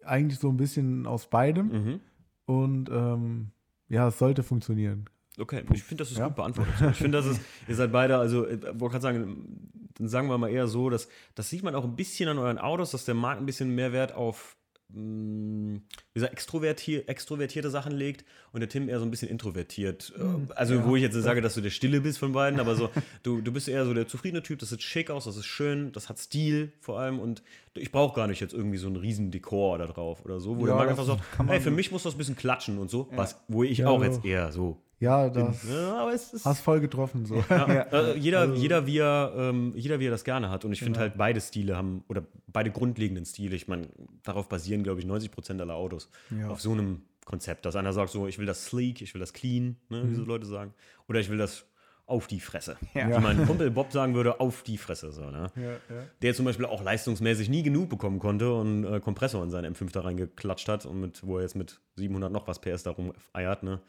eigentlich so ein bisschen aus beidem. Mhm. Und ähm, ja, es sollte funktionieren. Okay, ich finde, das ist Ja. gut beantwortet. Ich finde, das ist, ihr seid beide, also, äh, wollte gerade sagen, dann sagen wir mal eher so, dass das sieht man auch ein bisschen an euren Autos, dass der Markt ein bisschen mehr Wert auf, mh, wie gesagt, extrovertier, extrovertierte Sachen legt und der Tim eher so ein bisschen introvertiert. Äh, Also, wo ich jetzt sage, dass du der Stille bist von beiden, aber so, du, du bist eher so der zufriedene Typ, das sieht schick aus, das ist schön, das hat Stil vor allem und ich brauche gar nicht jetzt irgendwie so ein riesen Dekor da drauf oder so, wo der Ja, Marc das einfach sagt, hey, für mich muss das ein bisschen klatschen und so, was, wo ich Ja, auch jetzt eher so Ja, das ja, aber es ist. hast voll getroffen. So. Ja, Ja. äh, jeder, jeder, wie er, ähm, jeder, wie er das gerne hat. Und ich finde Genau. halt, beide Stile haben, oder beide grundlegenden Stile, ich meine, darauf basieren, glaube ich, 90 Prozent aller Autos. Ja. Auf so einem Konzept, dass einer sagt, so, ich will das sleek, ich will das clean, ne, wie so Leute sagen. Oder ich will das auf die Fresse. Ja. Wie mein Kumpel Bob sagen würde, auf die Fresse. So, ne? Ja, ja. Der zum Beispiel auch leistungsmäßig nie genug bekommen konnte und äh, Kompressor in seinen M5 da reingeklatscht hat und mit, wo er jetzt mit 700 noch was PS da rumeiert, ne?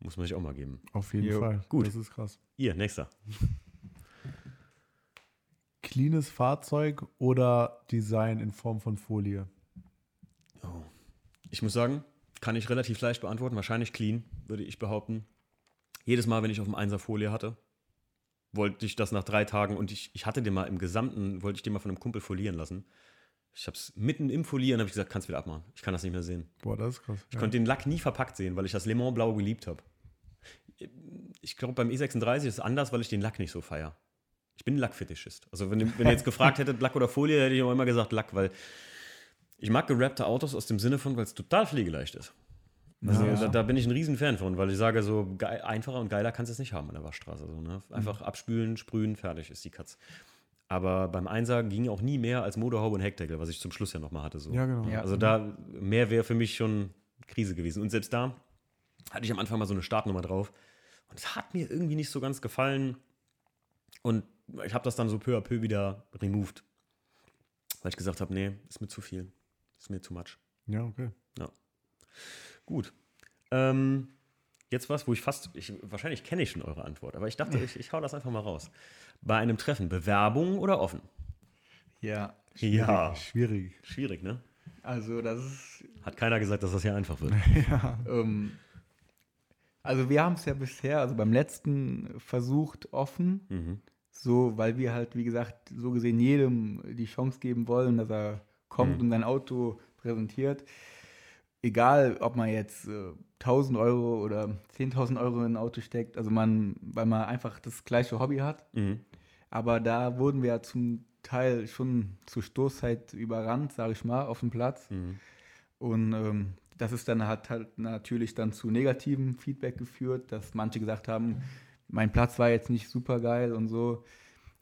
Muss man sich auch mal geben. Auf jeden Jo, Fall. gut. Das ist krass. Ihr, nächster. Cleanes Fahrzeug oder Design in Form von Folie? Ich muss sagen, kann ich relativ leicht beantworten. Wahrscheinlich clean, würde ich behaupten. Jedes Mal, wenn ich auf dem Einser Folie hatte, wollte ich das nach drei Tagen und ich, ich hatte den mal im Gesamten, wollte ich den mal von einem Kumpel folieren lassen. Ich habe es mitten im Folieren, habe ich gesagt, kannst wieder abmachen. Ich kann das nicht mehr sehen. Boah, das ist krass. Ich konnte den Lack nie verpackt sehen, weil ich das Le Mans Blau geliebt habe. Ich glaube, beim E36 ist es anders, weil ich den Lack nicht so feier. Ich bin ein Lackfetischist. Also, wenn, ihr- wenn ihr jetzt gefragt hättet, Lack oder Folie, hätte ich auch immer gesagt Lack, weil ich mag gerappte Autos aus dem Sinne von, weil es total pflegeleicht ist. Also, Ja. da, da bin ich ein Riesenfan von, weil ich sage, so geil, einfacher und geiler kannst du es nicht haben an der Waschstraße. So, ne? Einfach abspülen, sprühen, fertig ist die Katz. Aber beim Einser ging auch nie mehr als Motorhaube und Heckdeckel, was ich zum Schluss ja nochmal hatte. So. Ja, genau. Ja. Also da mehr wäre für mich schon Krise gewesen. Und selbst da hatte ich am Anfang mal so eine Startnummer drauf. Und es hat mir irgendwie nicht so ganz gefallen. Und ich habe das dann so peu à peu wieder removed. Weil ich gesagt habe, nee, ist mir zu viel. Ist mir zu much. Ja, okay. Gut. Ähm, jetzt was, wo ich fast, ich, wahrscheinlich kenne ich schon eure Antwort, aber ich dachte, ich, ich hau das einfach mal raus. Bei einem Treffen, Bewerbung oder offen? Ja, Ja. Schwierig. Schwierig, ne? also das ist Hat keiner gesagt, dass das hier einfach wird. Ähm, also wir haben es ja bisher, also beim letzten versucht offen, Mhm. so, weil wir halt, wie gesagt, so gesehen jedem die Chance geben wollen, dass er kommt Mhm. und sein Auto präsentiert. Egal, ob man jetzt äh, 1000 Euro oder 10.000 Euro in ein Auto steckt, also man, weil man einfach das gleiche Hobby hat. Mhm. Aber da wurden wir ja zum Teil schon zur Stoßzeit überrannt, sage ich mal, auf dem Platz. Mhm. Und ähm, das ist dann hat halt natürlich dann zu negativem Feedback geführt, dass manche gesagt haben, mein Platz war jetzt nicht super geil und so.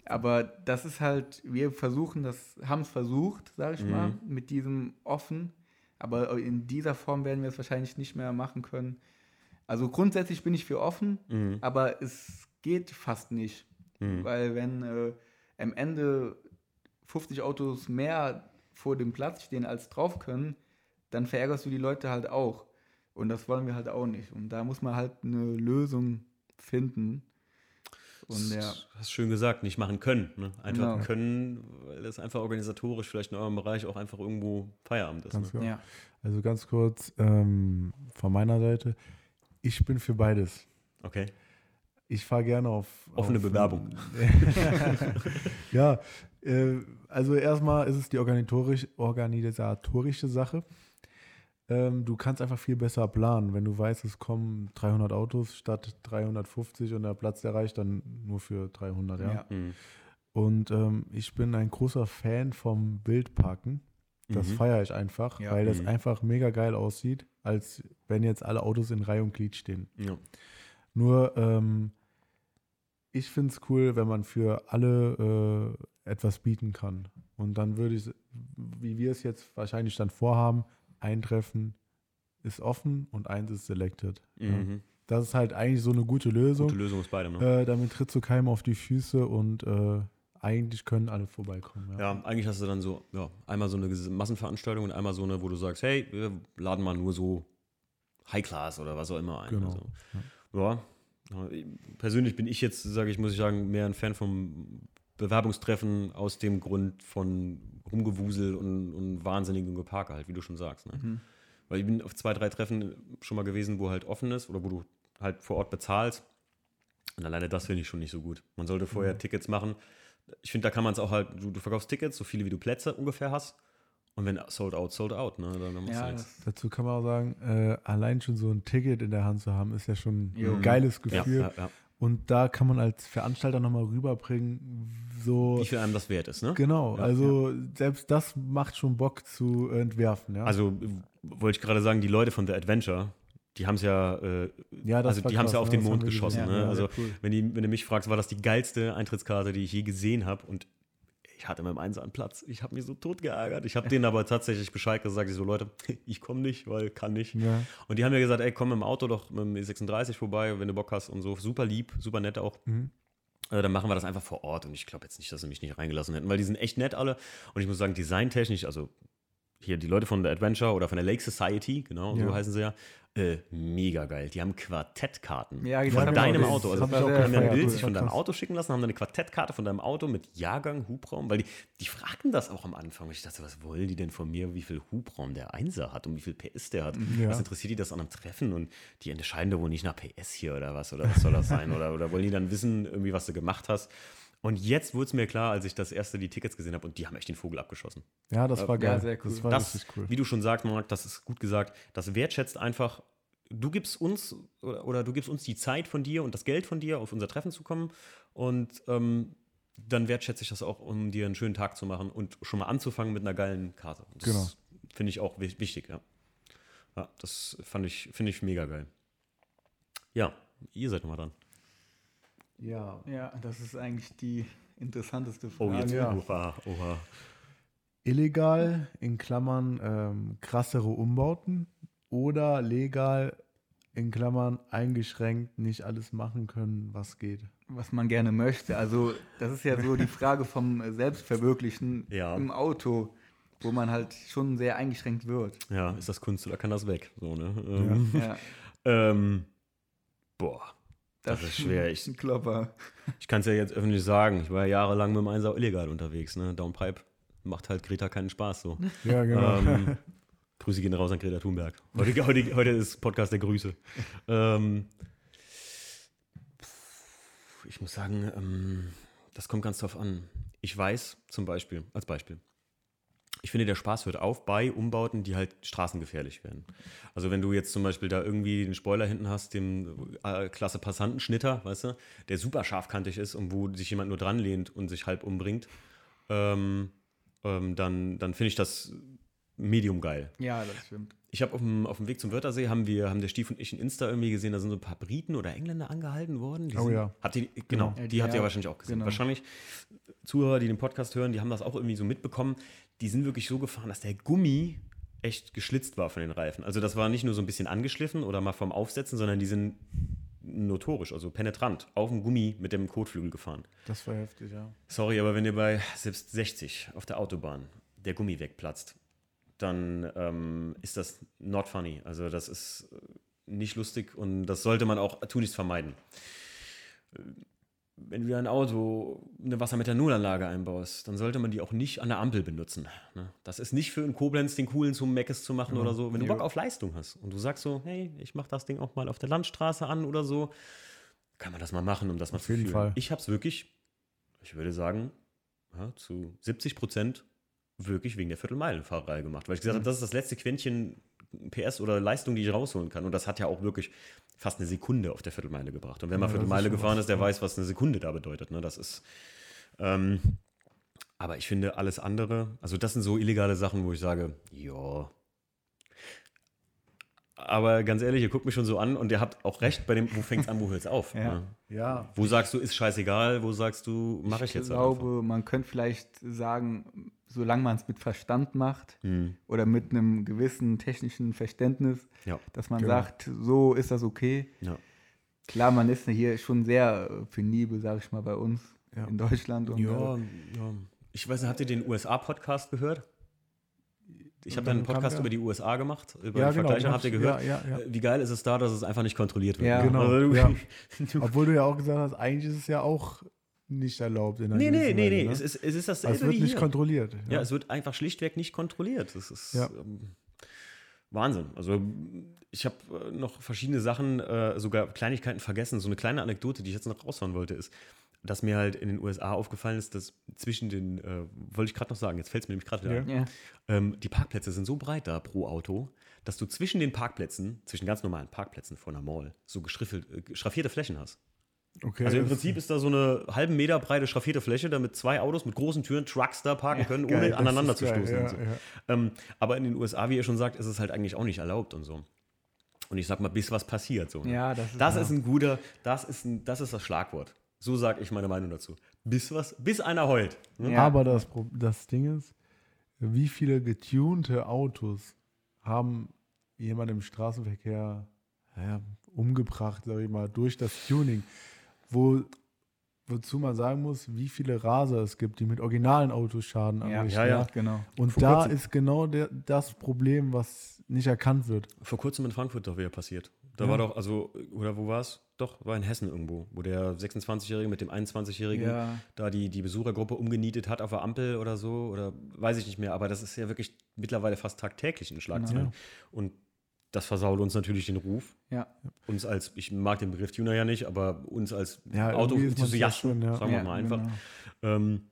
Aber das ist halt, wir versuchen das, haben es versucht, sage ich mal, mit diesem offen. Aber in dieser Form werden wir es wahrscheinlich nicht mehr machen können. Also grundsätzlich bin ich für offen, Mhm. aber es geht fast nicht. Mhm. Weil wenn äh, am Ende 50 Autos mehr vor dem Platz stehen als drauf können, dann verärgerst du die Leute halt auch. Und das wollen wir halt auch nicht. Und da muss man halt eine Lösung finden. Und ja, Das hast schön gesagt, nicht machen können. Ne? Einfach Genau. können, weil das einfach organisatorisch vielleicht in eurem Bereich auch einfach irgendwo Feierabend ist. Ganz Ne? genau. ja. Also ganz kurz ähm, von meiner Seite. Ich bin für beides. Okay. Ich fahre gerne auf. Offene auf, Bewerbung. ja, äh, also erstmal ist es die organisatorisch, organisatorische Sache. Ähm, du kannst einfach viel besser planen, wenn du weißt, es kommen 300 Autos statt 350 und der Platz der reicht dann nur für 300. Ja. Ja. Mhm. Und ähm, ich bin ein großer Fan vom Bildparken. Das Mhm. feiere ich einfach, Ja. weil das Mhm. einfach mega geil aussieht, als wenn jetzt alle Autos in Reihe und Glied stehen. Ja. Nur, ähm, ich finde es cool, wenn man für alle äh, etwas bieten kann. Und dann würde ich, wie wir es jetzt wahrscheinlich dann vorhaben, eintreffen ist offen und eins ist selected. Ja. Mhm. Das ist halt eigentlich so eine gute Lösung. Gute Lösung aus beidem. Ne? Äh, damit trittst du keinem auf die Füße und äh, eigentlich können alle vorbeikommen. Ja. Ja, eigentlich hast du dann so, ja, einmal so eine Massenveranstaltung und einmal so eine, wo du sagst, hey, wir laden mal nur so High Class oder was auch immer ein. Genau. Also, ja. ja. Persönlich bin ich jetzt, sage ich, muss ich sagen, mehr ein Fan vom Bewerbungstreffen aus dem Grund von Rumgewusel und, und wahnsinnigem Geparke halt, wie du schon sagst. Ne? Weil ich bin auf zwei, drei Treffen schon mal gewesen, wo halt offen ist oder wo du halt vor Ort bezahlst. Und alleine das finde ich schon nicht so gut. Man sollte vorher Tickets machen. Ich finde, da kann man es auch halt, du, du verkaufst Tickets, so viele wie du Plätze ungefähr hast. Und wenn sold out, sold out, ne? Dann, dann machst Ja, du nichts. das, Dazu kann man auch sagen, äh, allein schon so ein Ticket in der Hand zu haben, ist ja schon Jo. ein geiles Ja, Gefühl. ja, ja. Und da kann man als Veranstalter nochmal rüberbringen, so. Wie viel einem das wert ist, ne? Genau, Ja, also selbst das macht schon Bock zu entwerfen. Ja, Also wollte ich gerade sagen, die Leute von The Adventure, die haben es ja, äh, ja also war die haben es ja auf ne? den Mond geschossen. gesehen. Ne? Ja, also cool. wenn, die, wenn du mich fragst, war das die geilste Eintrittskarte, die ich je gesehen habe und ich hatte meinem Einser einen Platz. Ich habe mich so tot geärgert. Ich habe denen aber tatsächlich Bescheid gesagt, ich so, Leute, ich komme nicht, weil kann nicht. Ja. Und die haben mir gesagt, ey, komm mit dem Auto doch mit dem E36 vorbei, wenn du Bock hast und so. Super lieb, super nett auch. Mhm. Äh, dann machen wir das einfach vor Ort. Und ich glaube jetzt nicht, dass sie mich nicht reingelassen hätten, weil die sind echt nett alle. Und ich muss sagen, designtechnisch, also hier die Leute von der Adventure oder von der Lake Society, genau, Ja. so heißen sie ja, äh, mega geil. Die haben Quartettkarten Ja, von hab ich deinem auch Auto. Also haben ja ein. Bild sich von deinem. Auto schicken lassen, haben dann eine Quartettkarte von deinem Auto mit Jahrgang, Hubraum, weil die, die fragten das auch am Anfang. Ich dachte, was wollen die denn von mir, wie viel Hubraum der Einser hat und wie viel PS der hat? Ja. Was interessiert die das an einem Treffen? Und die entscheiden da wohl nicht nach PS hier oder was? Oder was soll das sein? Oder, oder wollen die dann wissen, irgendwie, was du gemacht hast? Und jetzt wurde es mir klar, als ich das erste die Tickets gesehen habe und die haben echt den Vogel abgeschossen. ja, das war Ja, geil. sehr cool. Das war Das, richtig cool. wie du schon sagst, Marc, das ist gut gesagt, das wertschätzt einfach, du gibst uns oder, oder du gibst uns die Zeit von dir und das Geld von dir, auf unser Treffen zu kommen und ähm, dann wertschätze ich das auch, um dir einen schönen Tag zu machen und schon mal anzufangen mit einer geilen Karte. Das Genau. finde ich auch wi- wichtig, ja. Ja, das fand ich, finde ich mega geil. Ja, ihr seid nochmal dran. Ja. ja, das ist eigentlich die interessanteste Oh, Frage. jetzt, ja. oha, oha. Illegal, in Klammern ähm, krassere Umbauten oder legal, in Klammern eingeschränkt, nicht alles machen können, was geht. was man gerne möchte. Also das ist ja so die Frage vom Selbstverwirklichen Ja. im Auto, wo man halt schon sehr eingeschränkt wird. Ja, ist das Kunst oder kann das weg? So, ne? Ähm, Ja, ähm, boah, Das ist schwer. Ich- ein Klopper. Ich kann es ja jetzt öffentlich sagen. Ich war ja jahrelang mit dem Einser illegal unterwegs. Ne? Downpipe macht halt Greta keinen Spaß so. Ja, genau. ähm, Grüße gehen raus an Greta Thunberg. Heute, heute, heute ist Podcast der Grüße. Ähm, ich muss sagen, ähm, das kommt ganz drauf an. Ich weiß zum Beispiel, als Beispiel, ich finde, der Spaß hört auf bei Umbauten, die halt straßengefährlich werden. Also wenn du jetzt zum Beispiel da irgendwie den Spoiler hinten hast, dem äh, Klasse Passantenschnitter, weißt du, der super scharfkantig ist und wo sich jemand nur dran lehnt und sich halb umbringt, ähm, ähm, dann, dann finde ich das medium geil. Ja, das stimmt. Ich habe auf dem, auf dem Weg zum Wörthersee, haben wir, haben der Stief und ich in Insta irgendwie gesehen, da sind so ein paar Briten oder Engländer angehalten worden. Die Oh sind, ja. Habt ihr, genau, Ja, die die- habt ihr ja, wahrscheinlich auch gesehen. genau. Wahrscheinlich Zuhörer, die den Podcast hören, die haben das auch irgendwie so mitbekommen. Die sind wirklich so gefahren, dass der Gummi echt geschlitzt war von den Reifen. Also das war nicht nur so ein bisschen angeschliffen oder mal vom Aufsetzen, sondern die sind notorisch, also penetrant, auf dem Gummi mit dem Kotflügel gefahren. Das war heftig, ja. Sorry, aber wenn dir bei selbst 60 auf der Autobahn der Gummi wegplatzt, dann ähm, ist das not funny. Also das ist nicht lustig und das sollte man auch tunlichst vermeiden. Wenn du ein Auto eine Wassermethanulanlage einbaust, dann sollte man die auch nicht an der Ampel benutzen. Ne? Das ist nicht für in Koblenz den coolen zum Meckes zu machen oder so. Wenn du Ja. Bock auf Leistung hast und du sagst so, hey, ich mach das Ding auch mal auf der Landstraße an oder so, kann man das mal machen, um das mal Auf zu jeden fühlen. Fall. Ich habe es wirklich, ich würde sagen, ja, zu 70 Prozent wirklich wegen der Viertelmeilenfahrerei gemacht. Weil ich Mhm. gesagt habe, das ist das letzte Quäntchen PS oder Leistung, die ich rausholen kann. Und das hat ja auch wirklich fast eine Sekunde auf der Viertelmeile gebracht. Und wer mal Ja, ist Viertelmeile schon gefahren ist, der weiß, was eine Sekunde da bedeutet. Ne? Das ist. Ähm, aber ich finde alles andere, also das sind so illegale Sachen, wo ich sage, ja. Aber ganz ehrlich, ihr guckt mich schon so an und ihr habt auch recht bei dem, wo fängt es an, wo hört es auf. Ja. Ne? Ja, Wo sagst du, ist scheißegal, wo sagst du, mache ich, jetzt Ich halt glaube, man könnte vielleicht sagen, solange man es mit Verstand macht Hm, oder mit einem gewissen technischen Verständnis, ja, dass man Genau. sagt, so ist das okay. ja. Klar, man ist hier schon sehr äh, penibel, sage ich mal, bei uns. Ja. in Deutschland. Und, Ja, äh, ja. Ich weiß nicht, habt ihr den USA-Podcast gehört? Ich habe dann einen Podcast über die USA gemacht, über Ja, die genau, Vergleiche. den Habt ihr gehört? ja, ja. Äh, Wie geil ist es da, dass es einfach nicht kontrolliert wird? Ja. Genau, Also, du. Obwohl du ja auch gesagt hast, eigentlich ist es ja auch nicht erlaubt. In einer nee, nee, nee, nee. ne? Es, ist, es ist Aber dasselbe es wird wie nicht hier. kontrolliert. Ja, es wird einfach schlichtweg nicht kontrolliert. Das ist Ja. ähm, Wahnsinn. Also ich habe äh, noch verschiedene Sachen, äh, sogar Kleinigkeiten vergessen. So eine kleine Anekdote, die ich jetzt noch raushauen wollte, ist, dass mir halt in den USA aufgefallen ist, dass zwischen den, äh, wollte ich gerade noch sagen, jetzt fällt es mir nämlich gerade wieder Ja. ja. ähm, die Parkplätze sind so breit da pro Auto, dass du zwischen den Parkplätzen, zwischen ganz normalen Parkplätzen vor einer Mall, so geschriffelt, äh, schraffierte Flächen hast. Okay, Also im Prinzip ist da so eine halben Meter breite schraffierte Fläche, damit zwei Autos mit großen Türen, Trucks da parken können, geil, ohne aneinander zu stoßen. ja, und so. ja. Ähm, aber in den USA, wie ihr schon sagt, ist es halt eigentlich auch nicht erlaubt und so. Und ich sag mal, bis was passiert. So, ne? Ja, das ist- das ja. ist ein guter, das ist, ein, das ist das Schlagwort. So sage ich meine Meinung dazu. Bis was, bis einer heult. Ne? Ja. Aber das, das Ding ist, wie viele getunte Autos haben jemand im Straßenverkehr naja, umgebracht, sag ich mal, durch das Tuning? Wo, wozu man sagen muss, wie viele Raser es gibt, die mit originalen Autos Schaden Ja, anrichten. ja, ja. genau. Und Vor da ist genau der, das Problem, was nicht erkannt wird. Vor kurzem in Frankfurt doch wieder passiert. Da Ja. war doch, also, oder wo war es? Doch, war in Hessen irgendwo, wo der 26-Jährige mit dem 21-Jährigen Ja. da die, die Besuchergruppe umgenietet hat auf der Ampel oder so, oder weiß ich nicht mehr, aber das ist ja wirklich mittlerweile fast tagtäglich in Schlagzeilen. Und das versaut uns natürlich den Ruf. Ja. Uns als, ich mag den Begriff Tuner ja nicht, aber uns als Ja, Autoenthusiasten, ja. sagen wir Ja, mal einfach. genau. Ähm,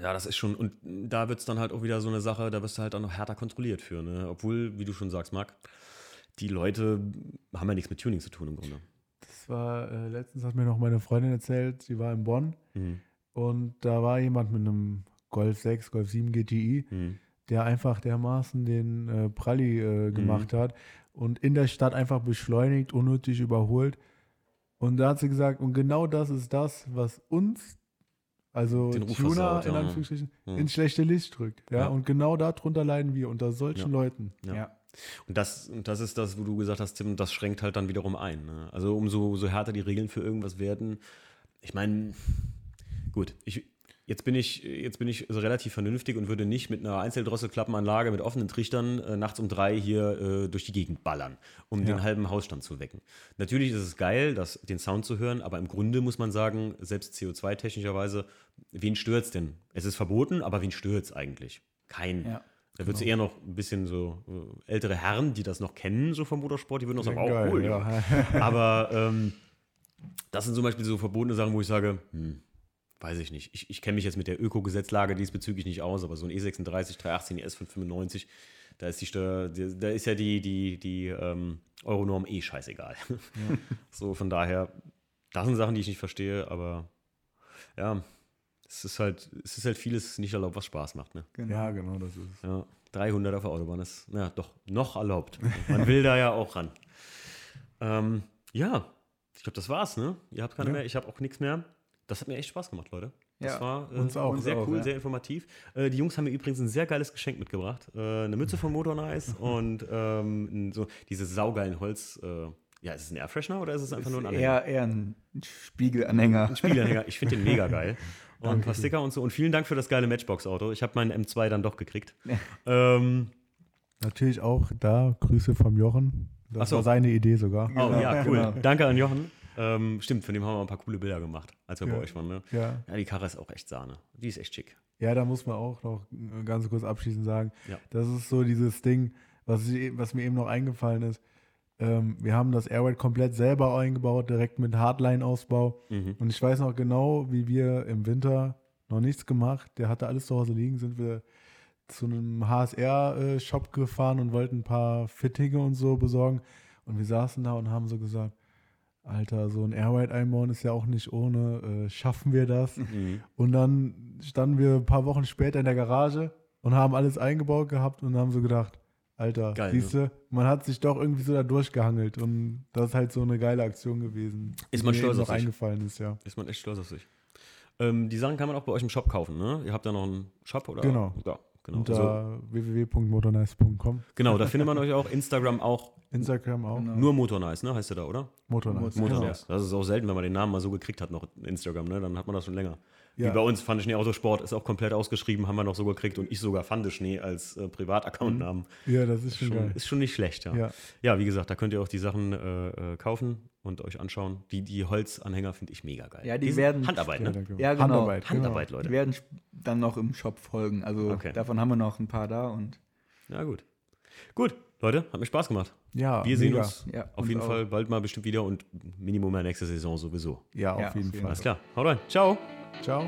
ja, das ist schon, und da wird es dann halt auch wieder so eine Sache, da wirst du halt auch noch härter kontrolliert für, ne? Obwohl, wie du schon sagst, Marc, die Leute haben ja nichts mit Tuning zu tun im Grunde. Das war, äh, letztens hat mir noch meine Freundin erzählt, sie war in Bonn Mhm. und da war jemand mit einem Golf 6, Golf 7 GTI, Mhm. Der einfach dermaßen den äh, Pralli äh, gemacht hat und in der Stadt einfach beschleunigt, unnötig überholt. Und da hat sie gesagt, und genau das ist das, was uns, also versaut, in. Anführungsstrichen, Ja. ins schlechte Licht drückt. Ja? Ja. Und genau darunter leiden wir, unter solchen Ja. Leuten. Ja. Und das, und das ist das, wo du gesagt hast, Tim, das schränkt halt dann wiederum ein. Ne? Also umso, umso härter die Regeln für irgendwas werden. Ich meine, gut, ich, jetzt bin ich, jetzt bin ich so relativ vernünftig und würde nicht mit einer Einzeldrosselklappenanlage mit offenen Trichtern äh, nachts um drei hier äh, durch die Gegend ballern, um Ja. den halben Hausstand zu wecken. Natürlich ist es geil, das, den Sound zu hören, aber im Grunde muss man sagen, selbst CO2-technischerweise, wen stört's denn? Es ist verboten, aber wen stört's eigentlich? Kein. Ja. Da wird es eher noch ein bisschen so äh, ältere Herren, die das noch kennen, so vom Motorsport, die würden sagen, oh, Geil, cool. Ja. ja. Aber ähm, das sind zum Beispiel so verbotene Sachen, wo ich sage, hm, weiß ich nicht. Ich, ich kenne mich jetzt mit der Ökogesetzlage diesbezüglich nicht aus, aber so ein E E36, 318, ES 595, da ist die Steuer, die- da ist ja die, die, die ähm, Euronorm eh scheißegal. So, von daher, das sind Sachen, die ich nicht verstehe, aber ja, es ist halt, es ist halt vieles nicht erlaubt, was Spaß macht, ne? Genau. ja, genau, das ist es. Ja, 300 auf der Autobahn ist, ja, doch, noch erlaubt. Man will da ja auch ran. Ähm, ja, ich glaube, das war's, ne? Ihr habt keine Ja. mehr, ich habe auch nichts mehr. Das hat mir echt Spaß gemacht, Leute. Das Ja, war äh, uns auch. sehr Uns auch, cool, ja. sehr informativ. Äh, die Jungs haben mir übrigens ein sehr geiles Geschenk mitgebracht. Äh, eine Mütze von Motor Nice und ähm, so diese saugeilen Holz. Äh, ja, ist es ein Airfreshener oder ist es einfach nur ein Ist Anhänger? eher, eher ein Spiegelanhänger. Ein Spielanhänger. Ich finde den mega geil. Und ein paar Sticker und so. Und vielen Dank für das geile Matchbox-Auto. Ich habe meinen M2 dann doch gekriegt. ähm, Natürlich auch da Grüße vom Jochen. Das so. war seine Idee sogar. Oh Genau, ja, cool. genau. Danke an Jochen. Ähm, stimmt, von dem haben wir ein paar coole Bilder gemacht, als wir Ja. bei euch waren. Ne? Ja. Ja, die Karre ist auch echt Sahne. Die ist echt schick. Ja, da muss man auch noch ganz kurz abschließend sagen, Ja. das ist so dieses Ding, was, ich, was mir eben noch eingefallen ist. Ähm, wir haben das Airride komplett selber eingebaut, direkt mit Hardline-Ausbau. Mhm. Und ich weiß noch genau, wie wir im Winter noch nichts gemacht. Der hatte alles zu Hause liegen, sind wir zu einem HSR-Shop gefahren und wollten ein paar Fittinge und so besorgen. Und wir saßen da und haben so gesagt, Alter, so ein Airride einbauen ist ja auch nicht ohne. Äh, schaffen wir das? Mhm. Und dann standen wir ein paar Wochen später in der Garage und haben alles eingebaut gehabt und haben so gedacht, Alter, siehst du, man hat sich doch irgendwie so da durchgehangelt und das ist halt so eine geile Aktion gewesen. Ist man stolz auf sich. eingefallen ist, ja. Ist man echt stolz auf sich. Ähm, die Sachen kann man auch bei euch im Shop kaufen, ne? Ihr habt ja noch einen Shop, oder? Genau. Ja, genau. Unter Also, www.motornice.com. genau, da findet man euch auch. Instagram auch. Instagram auch. Genau. Nur Motornice, ne? Heißt der da, oder? Motornice. Motor- Motornice. Das ist auch selten, wenn man den Namen mal so gekriegt hat, noch Instagram, ne? Dann hat man das schon länger. Ja. Wie bei uns, Pfande Schnee Autosport ist auch komplett ausgeschrieben, haben wir noch so gekriegt und ich sogar Pfande Schnee als äh, Privataccount-Namen. Ja, das ist schon, Schon, geil. ist schon nicht schlecht, ja. Ja. ja. wie gesagt, da könnt ihr auch die Sachen äh, äh, kaufen und euch anschauen. Die, die Holzanhänger finde ich mega geil. Ja, die sind werden- Handarbeit, ne? danke. Ja, genau. Handarbeit. Handarbeit, Die Leute. werden sp- dann noch im Shop folgen. Also Okay. davon haben wir noch ein paar da und Ja, gut. Gut, Leute, hat mir Spaß gemacht. Ja, Wir sehen mega. uns Ja, auf jeden auch. Fall bald mal bestimmt wieder und Minimum ja nächste Saison sowieso. Ja, auf Ja, auf jeden jeden Fall. Alles klar, haut rein. Ciao. Ciao.